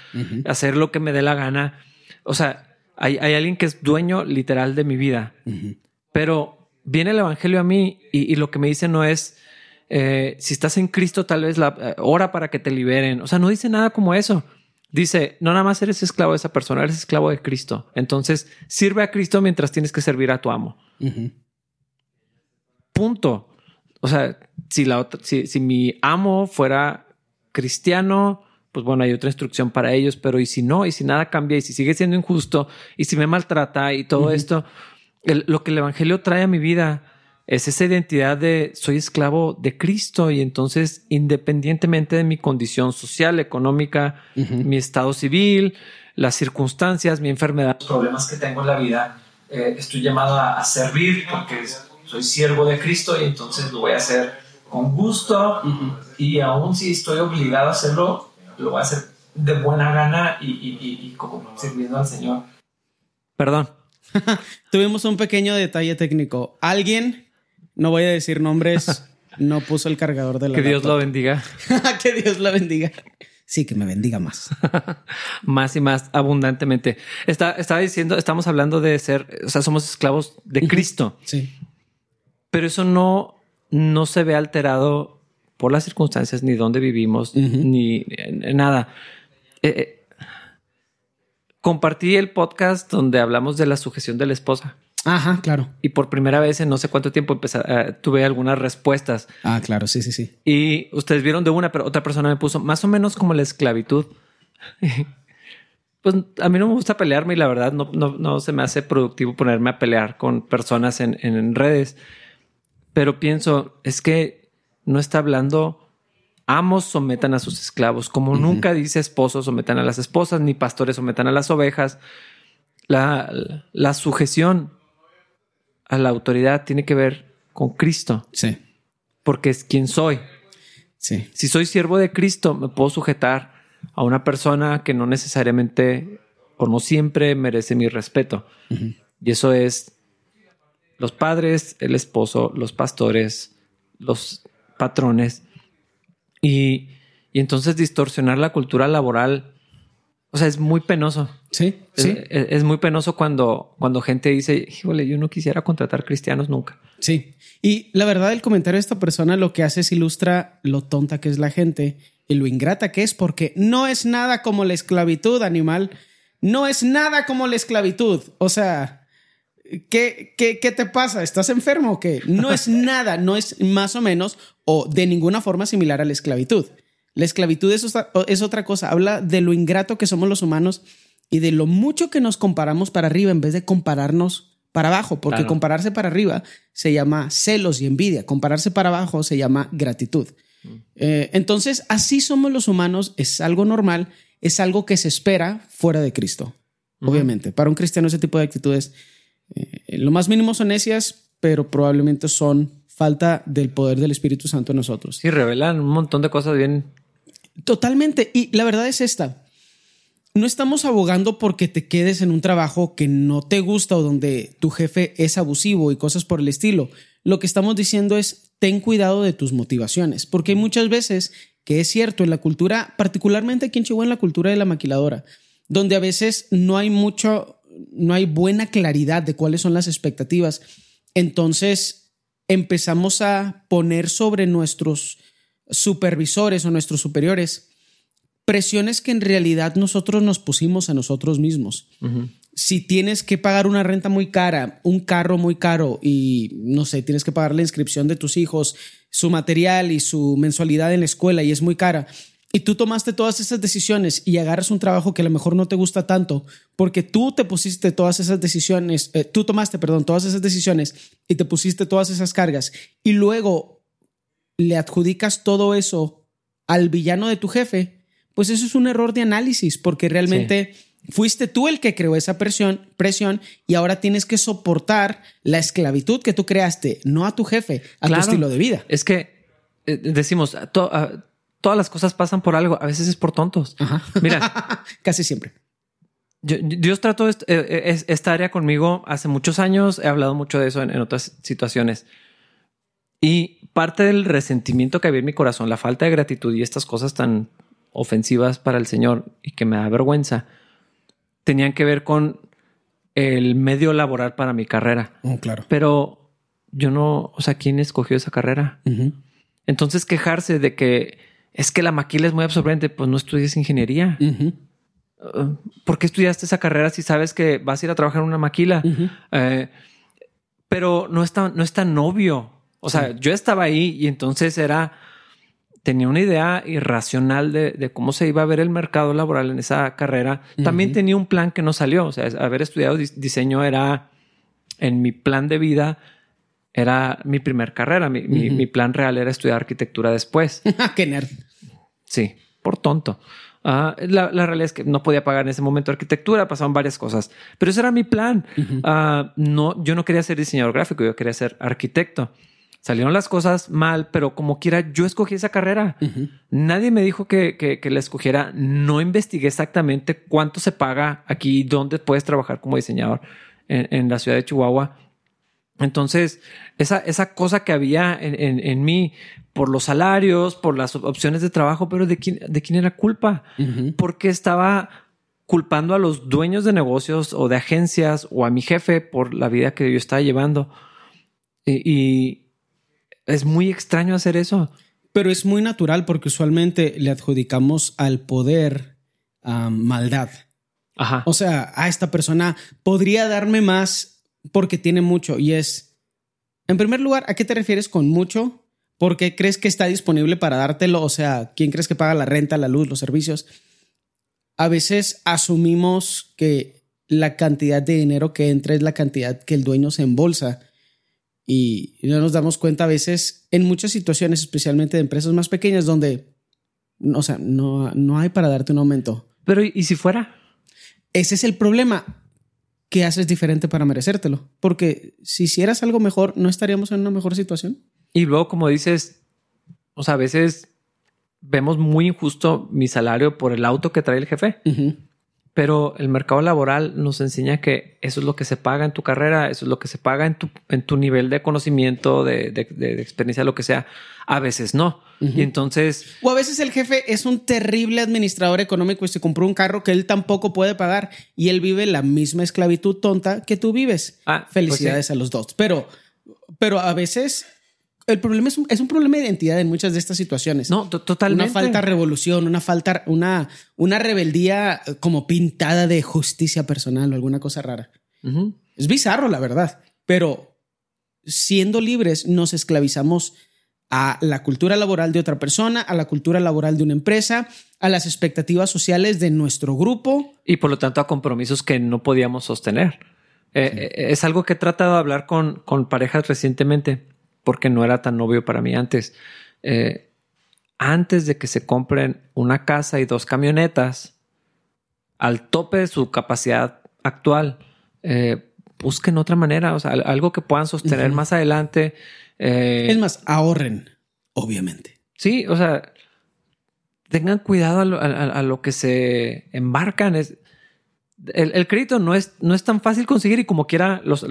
hacer lo que me dé la gana. O sea, hay, alguien que es dueño literal de mi vida. Pero viene el evangelio a mí y, lo que me dice no es eh, si estás en Cristo, tal vez la eh, hora para que te liberen. O sea, no dice nada como eso. Dice, no nada más eres esclavo de esa persona, eres esclavo de Cristo. Entonces, sirve a Cristo mientras tienes que servir a tu amo. Punto. O sea, si, la otra, si, si mi amo fuera cristiano, pues bueno, hay otra instrucción para ellos, pero y si no, y si nada cambia, y si sigue siendo injusto, y si me maltrata y todo esto, lo que el Evangelio trae a mi vida es esa identidad de soy esclavo de Cristo y entonces independientemente de mi condición social, económica, mi estado civil, las circunstancias, mi enfermedad, los problemas que tengo en la vida, eh, estoy llamado a, servir porque soy siervo de Cristo y entonces lo voy a hacer con gusto y aún si estoy obligado a hacerlo, lo voy a hacer de buena gana y, y como sirviendo al Señor. Perdón. Tuvimos un pequeño detalle técnico. Alguien no voy a decir nombres. No puso el cargador de la Que Dios lo bendiga. que Dios lo bendiga. Sí, que me bendiga más. más y más abundantemente. Está, estaba diciendo, estamos hablando de ser, o sea, somos esclavos de Cristo. Sí. Pero eso no, no se ve alterado por las circunstancias, ni dónde vivimos, ni nada. Eh, eh, compartí el podcast donde hablamos de la sujeción de la esposa. Ajá, claro. Y por primera vez en no sé cuánto tiempo eh, tuve algunas respuestas. Ah, claro, sí, sí, sí. Y ustedes vieron de una, pero otra persona me puso más o menos como la esclavitud. pues a mí no me gusta pelearme y la verdad no, no, se me hace productivo ponerme a pelear con personas en, en redes. Pero pienso, es que no está hablando amos sometan a sus esclavos, como nunca dice esposos sometan a las esposas, ni pastores sometan a las ovejas. La, la sujeción a la autoridad tiene que ver con Cristo. Sí. Porque es quien soy. Sí. Si soy siervo de Cristo, me puedo sujetar a una persona que no necesariamente o no siempre merece mi respeto. Y eso es los padres, el esposo, los pastores, los patrones. Y, y entonces distorsionar la cultura laboral o sea, es muy penoso. Sí, sí. Es, muy penoso cuando, cuando gente dice, híjole, yo no quisiera contratar cristianos nunca. Sí. Y la verdad, el comentario de esta persona lo que hace es ilustra lo tonta que es la gente y lo ingrata que es, porque no es nada como la esclavitud animal. No es nada como la esclavitud. O sea, ¿qué, qué, qué te pasa? ¿Estás enfermo o qué? No es nada, no es más o menos o de ninguna forma similar a la esclavitud. La esclavitud es otra, cosa, habla de lo ingrato que somos los humanos y de lo mucho que nos comparamos para arriba en vez de compararnos para abajo, porque compararse para arriba se llama celos y envidia, compararse para abajo se llama gratitud. Mm. Eh, entonces, así somos los humanos, es algo normal, es algo que se espera fuera de Cristo, obviamente. Para un cristiano ese tipo de actitudes, eh, lo más mínimo son necias, pero probablemente son falta del poder del Espíritu Santo en nosotros. Y revelan un montón de cosas bien. Totalmente. Y la verdad es esta no estamos abogando porque te quedes en un trabajo que no te gusta o donde tu jefe es abusivo y cosas por el estilo. Lo que estamos diciendo es ten cuidado de tus motivaciones, porque hay muchas veces que es cierto en la cultura, particularmente aquí en Chihuahua, en la cultura de la maquiladora, donde a veces no hay mucho, no hay buena claridad de cuáles son las expectativas. Entonces empezamos a poner sobre nuestros supervisores o nuestros superiores presiones que en realidad nosotros nos pusimos a nosotros mismos. Si tienes que pagar una renta muy cara, un carro muy caro y no sé, tienes que pagar la inscripción de tus hijos, su material y su mensualidad en la escuela y es muy cara. Y tú tomaste todas esas decisiones y agarras un trabajo que a lo mejor no te gusta tanto porque tú te pusiste todas esas decisiones, eh, tú tomaste, perdón, todas esas decisiones y te pusiste todas esas cargas y luego le adjudicas todo eso al villano de tu jefe, pues eso es un error de análisis, porque realmente fuiste tú el que creó esa presión, presión y ahora tienes que soportar la esclavitud que tú creaste, no a tu jefe, a tu estilo de vida. Es que eh, decimos, todas las cosas pasan por algo, a veces es por tontos. Mira, casi siempre. Dios trató eh, eh, esta área conmigo hace muchos años, he hablado mucho de eso en otras situaciones. Y parte del resentimiento que había en mi corazón, la falta de gratitud y estas cosas tan ofensivas para el Señor y que me da vergüenza, tenían que ver con el medio laboral para mi carrera. Oh, claro. Pero yo no, o sea, ¿quién escogió esa carrera? Entonces quejarse de que es que la maquila es muy absorbente, pues no estudies ingeniería. Uh, ¿Por qué estudiaste esa carrera si sabes que vas a ir a trabajar en una maquila? Eh, pero no está, no es tan obvio. O sea, yo estaba ahí y entonces era tenía una idea irracional de, cómo se iba a ver el mercado laboral en esa carrera. También tenía un plan que no salió. O sea, haber estudiado diseño era en mi plan de vida, era mi primer carrera. Mi, plan real era estudiar arquitectura después. Qué nerd. Sí, por tonto. Ah, la, realidad es que no podía pagar en ese momento arquitectura, pasaban varias cosas, pero ese era mi plan. Ah, no, yo no quería ser diseñador gráfico, yo quería ser arquitecto. Salieron las cosas mal, pero como quiera, yo escogí esa carrera. Nadie me dijo que, que, la escogiera. No investigué exactamente cuánto se paga aquí, dónde puedes trabajar como diseñador en, la ciudad de Chihuahua. Entonces, esa, esa cosa que había en, en, mí por los salarios, por las opciones de trabajo, pero ¿de quién, de quién era culpa? Porque estaba culpando a los dueños de negocios o de agencias o a mi jefe por la vida que yo estaba llevando. y, es muy extraño hacer eso. Pero es muy natural porque usualmente le adjudicamos al poder maldad. Ajá. O sea, a esta persona podría darme más porque tiene mucho. Y es, en primer lugar, ¿a qué te refieres con mucho? ¿Por qué crees que está disponible para dártelo? O sea, ¿quién crees que paga la renta, la luz, los servicios? A veces asumimos que la cantidad de dinero que entra es la cantidad que el dueño se embolsa y no nos damos cuenta a veces en muchas situaciones, especialmente de empresas más pequeñas, donde, o sea, no, no hay para darte un aumento. Pero, ¿y si fuera? Ese es el problema. ¿Qué haces diferente para merecértelo? Porque si hicieras algo mejor, ¿no estaríamos en una mejor situación? Y luego, como dices, o sea, a veces vemos muy injusto mi salario por el auto que trae el jefe. Pero el mercado laboral nos enseña que eso es lo que se paga en tu carrera, eso es lo que se paga en tu, en tu nivel de conocimiento, de, de, experiencia, lo que sea. A veces no. Y entonces... O a veces el jefe es un terrible administrador económico y se compró un carro que él tampoco puede pagar y él vive la misma esclavitud tonta que tú vives. Ah, pues Felicidades a los dos. Pero, pero a veces el problema es un, es un, problema de identidad en muchas de estas situaciones. No, totalmente. Una falta de revolución, una falta, una, una rebeldía eh, como pintada de justicia personal o alguna cosa rara. Es bizarro, la verdad. Pero siendo libres, nos esclavizamos a la cultura laboral de otra persona, a la cultura laboral de una empresa, a las expectativas sociales de nuestro grupo. Y por lo tanto a compromisos que no podíamos sostener. Eh, eh, es algo que he tratado de hablar con, con parejas recientemente porque no era tan obvio para mí antes. Eh, antes de que se compren una casa y dos camionetas al tope de su capacidad actual, busquen otra manera, o sea, algo que puedan sostener más adelante. es más, ahorren, obviamente. Sí, o sea, tengan cuidado a lo, que se embarcan. Es, el, crédito no es, no es tan fácil conseguir y como quiera los,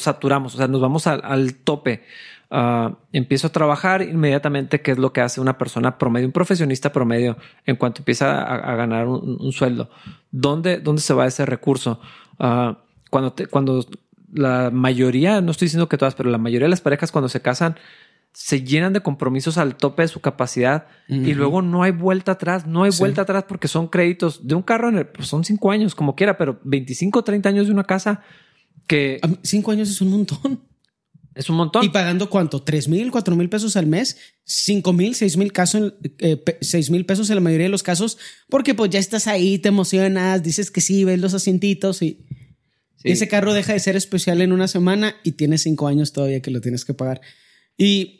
saturamos, o sea, nos vamos al, tope. Ah, empiezo a trabajar inmediatamente, que es lo que hace una persona promedio, un profesionista promedio, en cuanto empieza a, ganar un, sueldo. ¿Dónde, ¿Dónde se va ese recurso? Ah, cuando, cuando la mayoría, no estoy diciendo que todas, pero la mayoría de las parejas cuando se casan se llenan de compromisos al tope de su capacidad y luego no hay vuelta atrás, no hay vuelta atrás porque son créditos de un carro, en el, pues son cinco años, como quiera, pero 25, 30 años de una casa que... Cinco años es un montón. Es un montón. ¿Y pagando cuánto? ¿Tres mil, cuatro mil pesos al mes? ¿Cinco mil, seis mil, casos, eh, seis mil pesos en la mayoría de los casos? Porque pues ya estás ahí, te emocionas, dices que sí, ves los asientitos y... Ese carro deja de ser especial en una semana y tienes cinco años todavía que lo tienes que pagar. Y,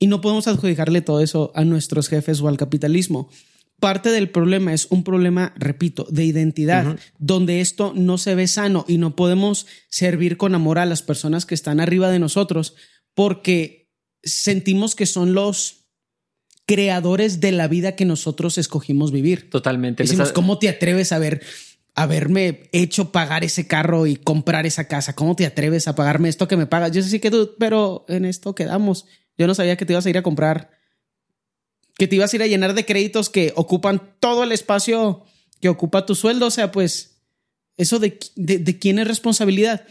y no podemos adjudicarle todo eso a nuestros jefes o al capitalismo. Parte del problema es un problema, repito, de identidad, donde esto no se ve sano y no podemos servir con amor a las personas que están arriba de nosotros porque sentimos que son los creadores de la vida que nosotros escogimos vivir. Totalmente. Decimos, ¿cómo te atreves a ver haberme hecho pagar ese carro y comprar esa casa. ¿Cómo te atreves a pagarme esto que me pagas? Yo sé sí que tú, pero en esto quedamos. Yo no sabía que te ibas a ir a comprar, que te ibas a ir a llenar de créditos que ocupan todo el espacio que ocupa tu sueldo. O sea, pues eso de, de, quién es responsabilidad.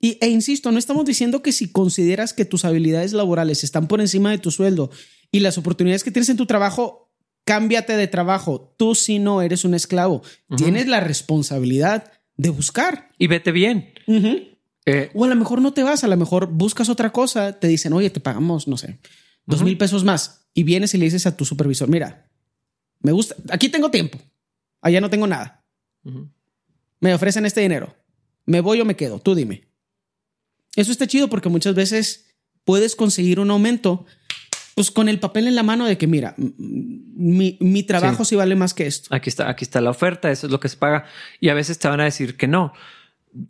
Y, e insisto, no estamos diciendo que si consideras que tus habilidades laborales están por encima de tu sueldo y las oportunidades que tienes en tu trabajo cámbiate de trabajo. Tú si no eres un esclavo. Tienes la responsabilidad de buscar. Y vete bien. Eh, o a lo mejor no te vas, a lo mejor buscas otra cosa, te dicen, oye, te pagamos, no sé, dos mil pesos más. Y vienes y le dices a tu supervisor, mira, me gusta, aquí tengo tiempo, allá no tengo nada. Me ofrecen este dinero. ¿Me voy o me quedo? Tú dime. Eso está chido porque muchas veces puedes conseguir un aumento pues con el papel en la mano de que, mira, mi, mi trabajo sí. vale más que esto. Aquí está, aquí está la oferta, eso es lo que se paga. Y a veces te van a decir que no.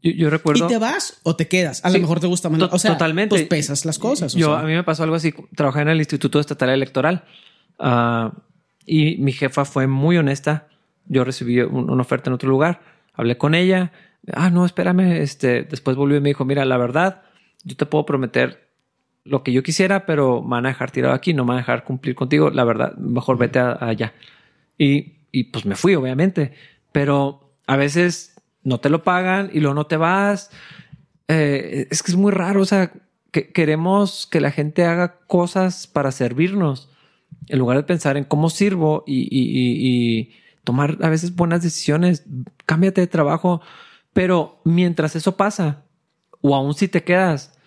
Yo, recuerdo. ¿Y te vas o te quedas? A lo mejor te gusta más. O sea, totalmente. Pues pesas las cosas. Yo, a mí me pasó algo así. Trabajé en el Instituto Estatal Electoral ah, y mi jefa fue muy honesta. Yo recibí una oferta en otro lugar. Hablé con ella. Ah, no, espérame. Este, después volvió y me dijo, mira, la verdad, yo te puedo prometer lo que yo quisiera, pero me van a dejar tirado aquí, no me van a dejar cumplir contigo. La verdad, mejor vete allá. Y, y pues me fui, obviamente. Pero a veces no te lo pagan y luego no te vas. Eh, es que es muy raro. O sea, que queremos que la gente haga cosas para servirnos en lugar de pensar en cómo sirvo y, y, y tomar a veces buenas decisiones. Cámbiate de trabajo. Pero mientras eso pasa, o aún si te quedas,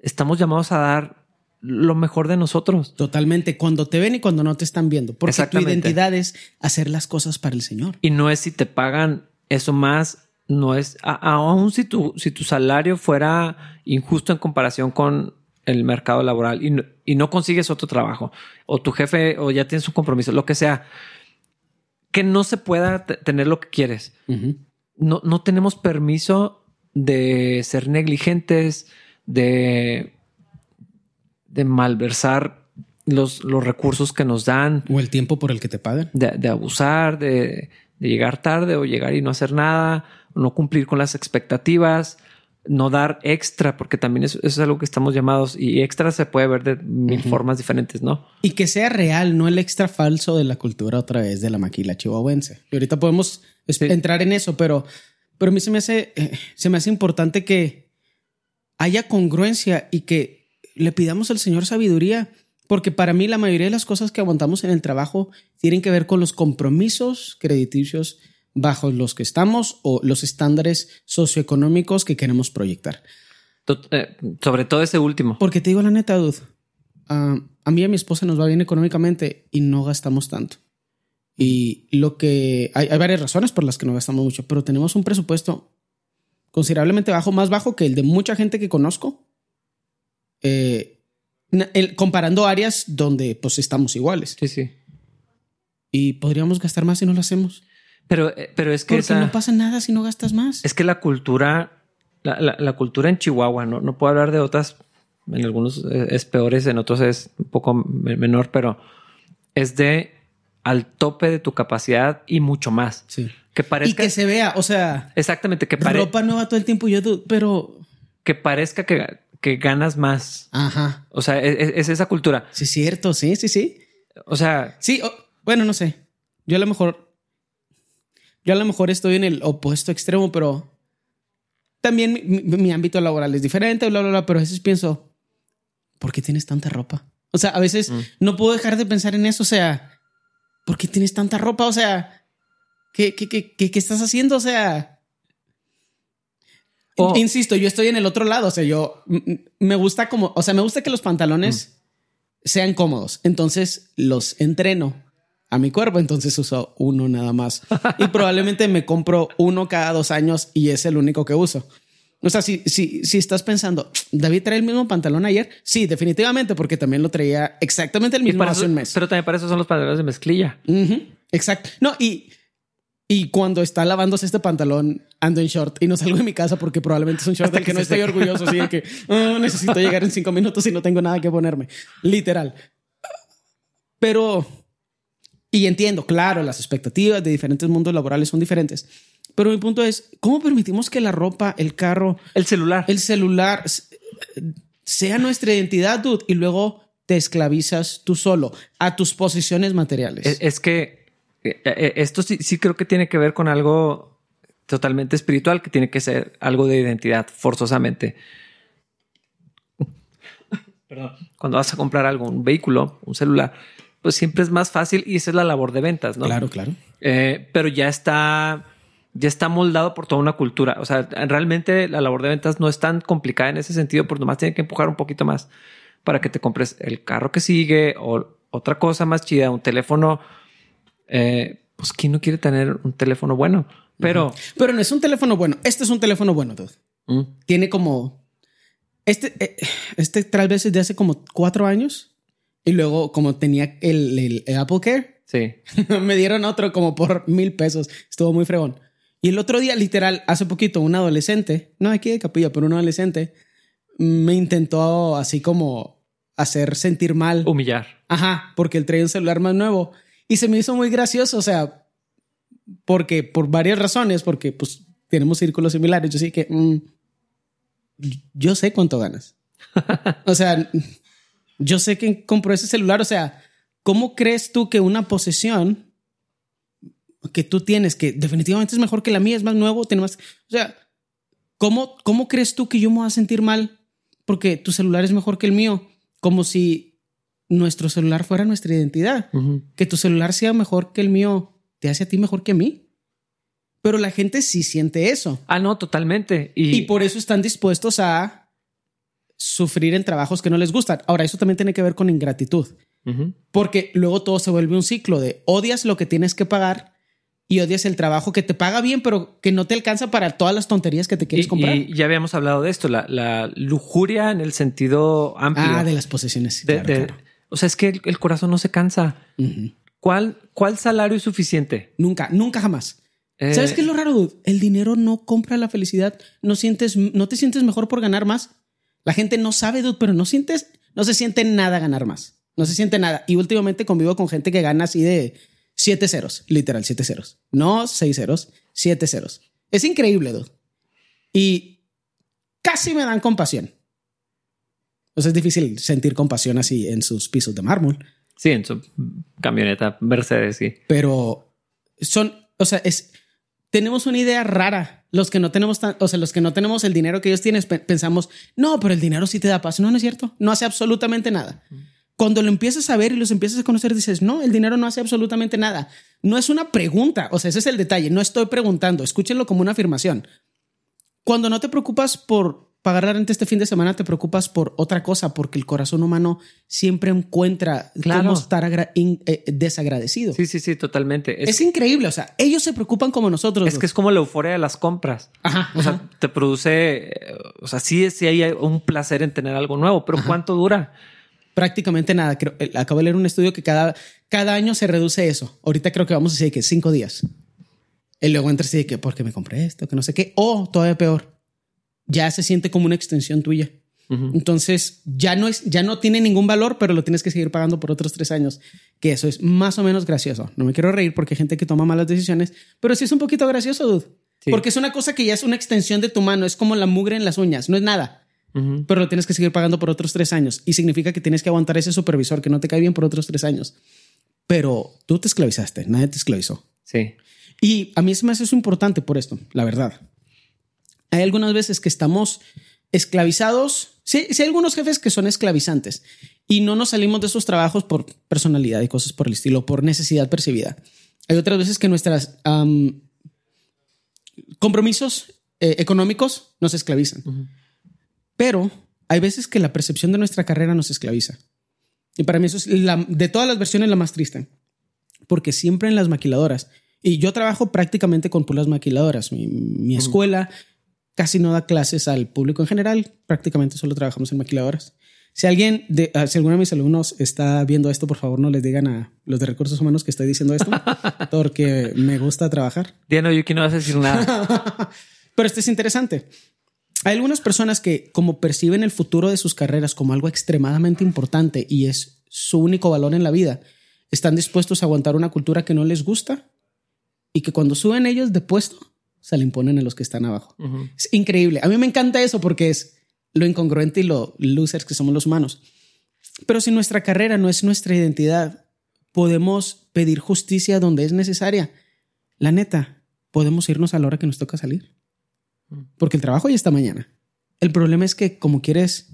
estamos llamados a dar lo mejor de nosotros. Totalmente, cuando te ven y cuando no te están viendo, porque tu identidad es hacer las cosas para el Señor. Y no es si te pagan eso más, no es, aún si tu, si tu salario fuera injusto en comparación con el mercado laboral y no, y no consigues otro trabajo, o tu jefe, o ya tienes un compromiso, lo que sea, que no se pueda tener lo que quieres. no, no tenemos permiso de ser negligentes, de, de malversar los, los, recursos que nos dan. O el tiempo por el que te pagan. De, abusar, de, llegar tarde o llegar y no hacer nada, no cumplir con las expectativas, no dar extra, porque también eso, es algo que estamos llamados y extra se puede ver de mil formas diferentes, ¿no? Y que sea real, no el extra falso de la cultura otra vez de la maquila chihuahuense. Y ahorita podemos entrar en eso, pero, pero a mí se me hace, eh, se me hace importante que, haya congruencia y que le pidamos al Señor sabiduría, porque para mí la mayoría de las cosas que aguantamos en el trabajo tienen que ver con los compromisos crediticios bajo los que estamos o los estándares socioeconómicos que queremos proyectar. Eh, sobre todo ese último. Porque te digo la neta, Dud, ah, a mí y a mi esposa nos va bien económicamente y no gastamos tanto. Y lo que hay, hay varias razones por las que no gastamos mucho, pero tenemos un presupuesto considerablemente bajo, más bajo que el de mucha gente que conozco. Eh, comparando áreas donde pues estamos iguales. Sí, sí. Y podríamos gastar más si no lo hacemos. Pero, eh, pero es que Porque no pasa nada si no gastas más. Es que la cultura, la, cultura en Chihuahua, ¿no? no puedo hablar de otras, en algunos es peores, en otros es un poco menor, pero es de al tope de tu capacidad y mucho más. Sí. Que parezca. Y que se vea, o sea. Exactamente, que parezca. Ropa nueva todo el tiempo, yo, pero. Que parezca que, que ganas más. Ajá. O sea, e, e, es, esa cultura. Sí, cierto, sí, sí, sí. O sea. Sí, bueno, no sé. Yo a lo mejor. Yo a lo mejor estoy en el opuesto extremo, pero. También mi, ámbito laboral es diferente, bla, bla, bla, pero a veces pienso, ¿por qué tienes tanta ropa? O sea, a veces mm. no puedo dejar de pensar en eso. O sea, ¿por qué tienes tanta ropa? O sea, ¿qué, qué, qué, qué estás haciendo? O sea, insisto, yo estoy en el otro lado. O sea, yo me gusta como, o sea, me gusta que los pantalones mm. sean cómodos. Entonces los entreno a mi cuerpo. Entonces uso uno nada más. y probablemente me compro uno cada dos años y es el único que uso. O sea, si, si, si estás pensando, David trae el mismo pantalón ayer, sí, definitivamente, porque también lo traía exactamente el mismo hace un mes. Pero también para eso son los pantalones de mezclilla. Exacto. No, y, y cuando está lavándose este pantalón, ando en short y no salgo de mi casa porque probablemente es un short del que, no estoy orgulloso. Así de que oh, necesito llegar en cinco minutos y no tengo nada que ponerme. Literal. Pero, y entiendo, claro, las expectativas de diferentes mundos laborales son diferentes. Pero mi punto es, ¿cómo permitimos que la ropa, el carro, el celular, el celular sea nuestra identidad, dude? Y luego te esclavizas tú solo a tus posiciones materiales. Es, que eh, eh, esto sí, sí creo que tiene que ver con algo totalmente espiritual, que tiene que ser algo de identidad forzosamente. Perdón. Cuando vas a comprar algo, un vehículo, un celular, pues siempre es más fácil y esa es la labor de ventas, ¿no? Claro, claro. Eh, pero ya está ya está moldado por toda una cultura. O sea, realmente la labor de ventas no es tan complicada en ese sentido, porque nomás tiene que empujar un poquito más para que te compres el carro que sigue o otra cosa más chida, un teléfono. Eh, pues quién no quiere tener un teléfono bueno, pero, pero no es un teléfono bueno. Este es un teléfono bueno. Mm. Tiene como este, eh, este tal vez es de hace como cuatro años y luego como tenía el, el Apple Care. Sí. me dieron otro como por mil pesos. Estuvo muy fregón. Y el otro día, literal, hace poquito, un adolescente, no aquí de capilla, pero un adolescente, me intentó así como hacer sentir mal. Humillar. Ajá, porque él traía un celular más nuevo. Y se me hizo muy gracioso, o sea, porque por varias razones, porque pues tenemos círculos similares. Yo sí que mm, yo sé cuánto ganas. o sea, yo sé quién compró ese celular. O sea, ¿cómo crees tú que una posesión que tú tienes, que definitivamente es mejor que la mía, es más nuevo, tiene más... O sea, ¿cómo, ¿cómo crees tú que yo me voy a sentir mal porque tu celular es mejor que el mío? Como si nuestro celular fuera nuestra identidad. Que tu celular sea mejor que el mío te hace a ti mejor que a mí. Pero la gente sí siente eso. Ah, no, totalmente. Y, por eso están dispuestos a sufrir en trabajos que no les gustan. Ahora, eso también tiene que ver con ingratitud. Porque luego todo se vuelve un ciclo de odias lo que tienes que pagar y odias el trabajo que te paga bien, pero que no te alcanza para todas las tonterías que te quieres comprar. Y ya habíamos hablado de esto, la, lujuria en el sentido amplio. Ah, de las posesiones. O sea, es que el, corazón no se cansa. ¿Cuál, ¿Cuál salario es suficiente? Nunca, nunca jamás. Eh, ¿Sabes qué es lo raro, dude? El dinero no compra la felicidad. No sientes, no te sientes mejor por ganar más. La gente no sabe, dude, pero no sientes, no se siente nada ganar más. No se siente nada. Y últimamente convivo con gente que gana así de Siete ceros, literal, siete ceros. No seis ceros, siete ceros. Es increíble, dude. Y casi me dan compasión. O sea, es difícil sentir compasión así en sus pisos de mármol. Sí, en su camioneta Mercedes, sí. Pero son, o sea, es, tenemos una idea rara. Los que no tenemos, o sea, los que no tenemos el dinero que ellos tienen, pensamos, no, pero el dinero sí te da paz. No, no es cierto. No hace absolutamente nada. Cuando lo empiezas a ver y los empiezas a conocer, dices, no, el dinero no hace absolutamente nada. No es una pregunta, o sea, ese es el detalle, no estoy preguntando, escúchenlo como una afirmación. Cuando no te preocupas por, pagar la renta este fin de semana te preocupas por otra cosa, porque el corazón humano siempre encuentra cómo estar eh, desagradecido. Sí, sí, sí, totalmente. Es, increíble. O sea, ellos se preocupan como nosotros. Es que es como la euforia de las compras. Ajá. O sea, te produce, eh, o sea, sí, sí hay un placer en tener algo nuevo, pero ¿cuánto dura? Prácticamente nada. Creo, eh, acabo de leer un estudio que cada, cada año se reduce eso. Ahorita creo que vamos a decir que cinco días. Y luego entras y de que, porque me compré esto? Que no sé qué. O todavía peor ya se siente como una extensión tuya. Entonces ya no es, ya no tiene ningún valor, pero lo tienes que seguir pagando por otros tres años. Que eso es más o menos gracioso. No me quiero reír porque hay gente que toma malas decisiones, pero sí es un poquito gracioso, dude. Porque es una cosa que ya es una extensión de tu mano. Es como la mugre en las uñas. No es nada. Pero lo tienes que seguir pagando por otros tres años. Y significa que tienes que aguantar ese supervisor que no te cae bien por otros tres años. Pero tú te esclavizaste. Nadie te esclavizó. Sí. Y a mí se me hace eso importante por esto, la verdad. Hay algunas veces que estamos esclavizados. Sí, hay algunos jefes que son esclavizantes y no nos salimos de esos trabajos por personalidad y cosas por el estilo, por necesidad percibida. Hay otras veces que nuestros compromisos eh, económicos nos esclavizan. Pero hay veces que la percepción de nuestra carrera nos esclaviza. Y para mí eso es la, de todas las versiones la más triste. Porque siempre en las maquiladoras, y yo trabajo prácticamente con puras maquiladoras, mi, escuela casi no da clases al público en general, prácticamente solo trabajamos en maquiladoras. Si alguien, de, ah, si alguno de mis alumnos está viendo esto, por favor no les digan a los de recursos humanos que estoy diciendo esto, porque me gusta trabajar. Diana, Yuki, no vas a decir nada. Pero esto es interesante. Hay algunas personas que, como perciben el futuro de sus carreras como algo extremadamente importante y es su único valor en la vida, están dispuestos a aguantar una cultura que no les gusta y que cuando suben ellos de puesto, se le imponen a los que están abajo. Es increíble. A mí me encanta eso porque es lo incongruente y lo losers que somos los humanos. Pero si nuestra carrera no es nuestra identidad, podemos pedir justicia donde es necesaria. La neta, podemos irnos a la hora que nos toca salir. Porque el trabajo ya está mañana. El problema es que como quieres,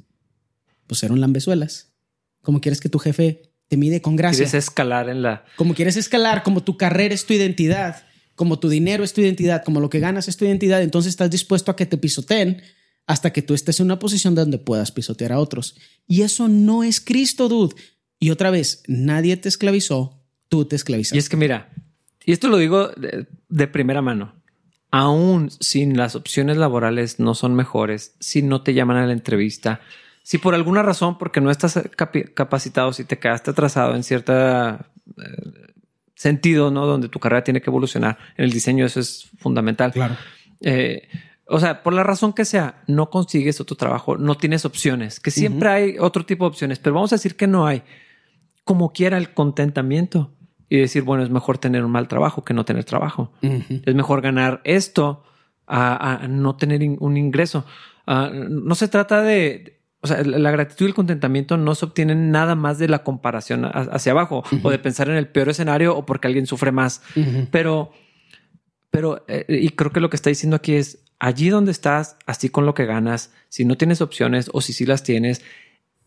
pues ser un lambezuelas, como quieres que tu jefe te mide con gracia. Quieres escalar en la... Como quieres escalar, como tu carrera es tu identidad como tu dinero es tu identidad, como lo que ganas es tu identidad, entonces estás dispuesto a que te pisoteen hasta que tú estés en una posición donde puedas pisotear a otros. Y eso no es Cristo, dude. Y otra vez, nadie te esclavizó, tú te esclavizaste. Y es que mira, y esto lo digo de, primera mano, aún sin las opciones laborales no son mejores, si no te llaman a la entrevista, si por alguna razón, porque no estás capacitado, si te quedaste atrasado en cierta eh, sentido, ¿no? Donde tu carrera tiene que evolucionar. En el diseño eso es fundamental. Claro. Eh, o sea, por la razón que sea, no consigues otro trabajo, no tienes opciones, que siempre hay otro tipo de opciones, pero vamos a decir que no hay. Como quiera el contentamiento y decir, bueno, es mejor tener un mal trabajo que no tener trabajo. Es mejor ganar esto a, no tener un ingreso. Ah, no se trata de, o sea, la gratitud y el contentamiento no se obtienen nada más de la comparación hacia abajo o de pensar en el peor escenario o porque alguien sufre más. Pero, pero, eh, y creo que lo que está diciendo aquí es allí donde estás, así con lo que ganas, si no tienes opciones o si sí las tienes,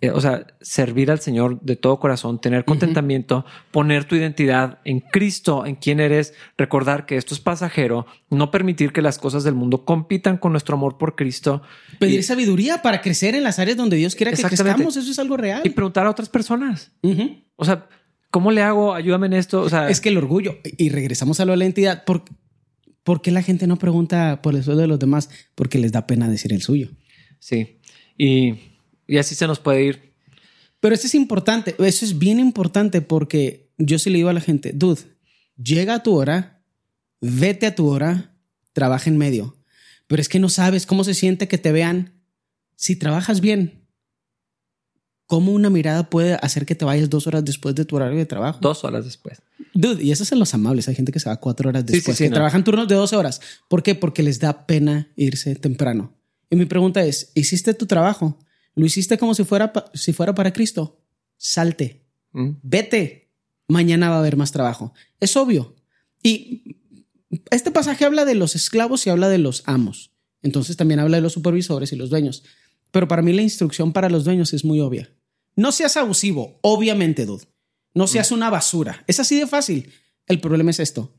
eh, o sea, servir al Señor de todo corazón, tener contentamiento, poner tu identidad en Cristo, en quién eres, recordar que esto es pasajero, no permitir que las cosas del mundo compitan con nuestro amor por Cristo. Pedir sabiduría para crecer en las áreas donde Dios quiera que crezcamos, eso es algo real. Y preguntar a otras personas. O sea, ¿cómo le hago? Ayúdame en esto. O sea, es que el orgullo, y regresamos a lo de la entidad, ¿por, ¿por qué la gente no pregunta por el sueldo de los demás? Porque les da pena decir el suyo. Sí. Y y así se nos puede ir. Pero eso es importante, eso es bien importante porque yo sí le digo a la gente, dude, llega a tu hora, vete a tu hora, trabaja en medio. Pero es que no sabes cómo se siente que te vean. Si trabajas bien, ¿cómo una mirada puede hacer que te vayas dos horas después de tu horario de trabajo? Dos horas después. Dude, y esos son los amables. Hay gente que se va cuatro horas después, que trabajan turnos de 12 horas. ¿Por qué? Porque les da pena irse temprano. Y mi pregunta es, ¿hiciste tu trabajo? Lo hiciste como si fuera, si fuera para Cristo. Salte. Mm. Vete. Mañana va a haber más trabajo. Es obvio. Y este pasaje habla de los esclavos y habla de los amos. Entonces también habla de los supervisores y los dueños. Pero para mí la instrucción para los dueños es muy obvia. No seas abusivo, obviamente, dude. No seas una basura. Es así de fácil. El problema es esto.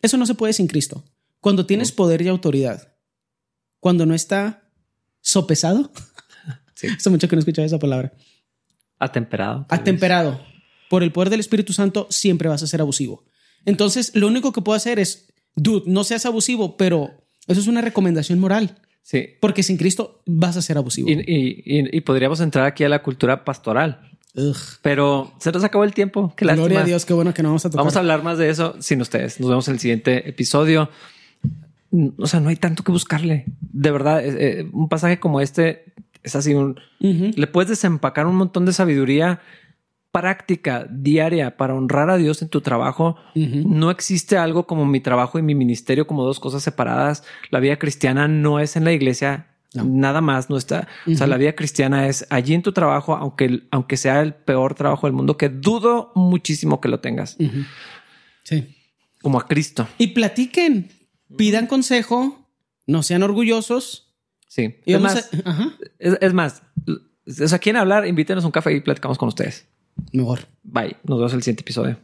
Eso no se puede sin Cristo. Cuando tienes poder y autoridad, cuando no está sopesado. Sí. Hace mucho que no escuchaba esa palabra. Atemperado. Atemperado. Por el poder del Espíritu Santo siempre vas a ser abusivo. Entonces, lo único que puedo hacer es, dude, no seas abusivo, pero eso es una recomendación moral. Sí. Porque sin Cristo vas a ser abusivo. Y, podríamos entrar aquí a la cultura pastoral. Pero se nos acabó el tiempo. Qué Gloria a Dios, qué bueno que no vamos a tocar. Vamos a hablar más de eso sin ustedes. Nos vemos en el siguiente episodio. O sea, no hay tanto que buscarle. De verdad, eh, eh, un pasaje como este es así un... Le puedes desempacar un montón de sabiduría práctica diaria para honrar a Dios en tu trabajo. No existe algo como mi trabajo y mi ministerio como dos cosas separadas. La vida cristiana no es en la iglesia. Nada más no está. O sea, la vida cristiana es allí en tu trabajo, aunque, aunque sea el peor trabajo del mundo, que dudo muchísimo que lo tengas. Sí. Como a Cristo. Y platiquen, pidan consejo, no sean orgullosos. Sí. Y es, más, es, más, o sea, quieren hablar, invítenos un café y platicamos con ustedes. Mejor. Bye. Nos vemos en el siguiente episodio.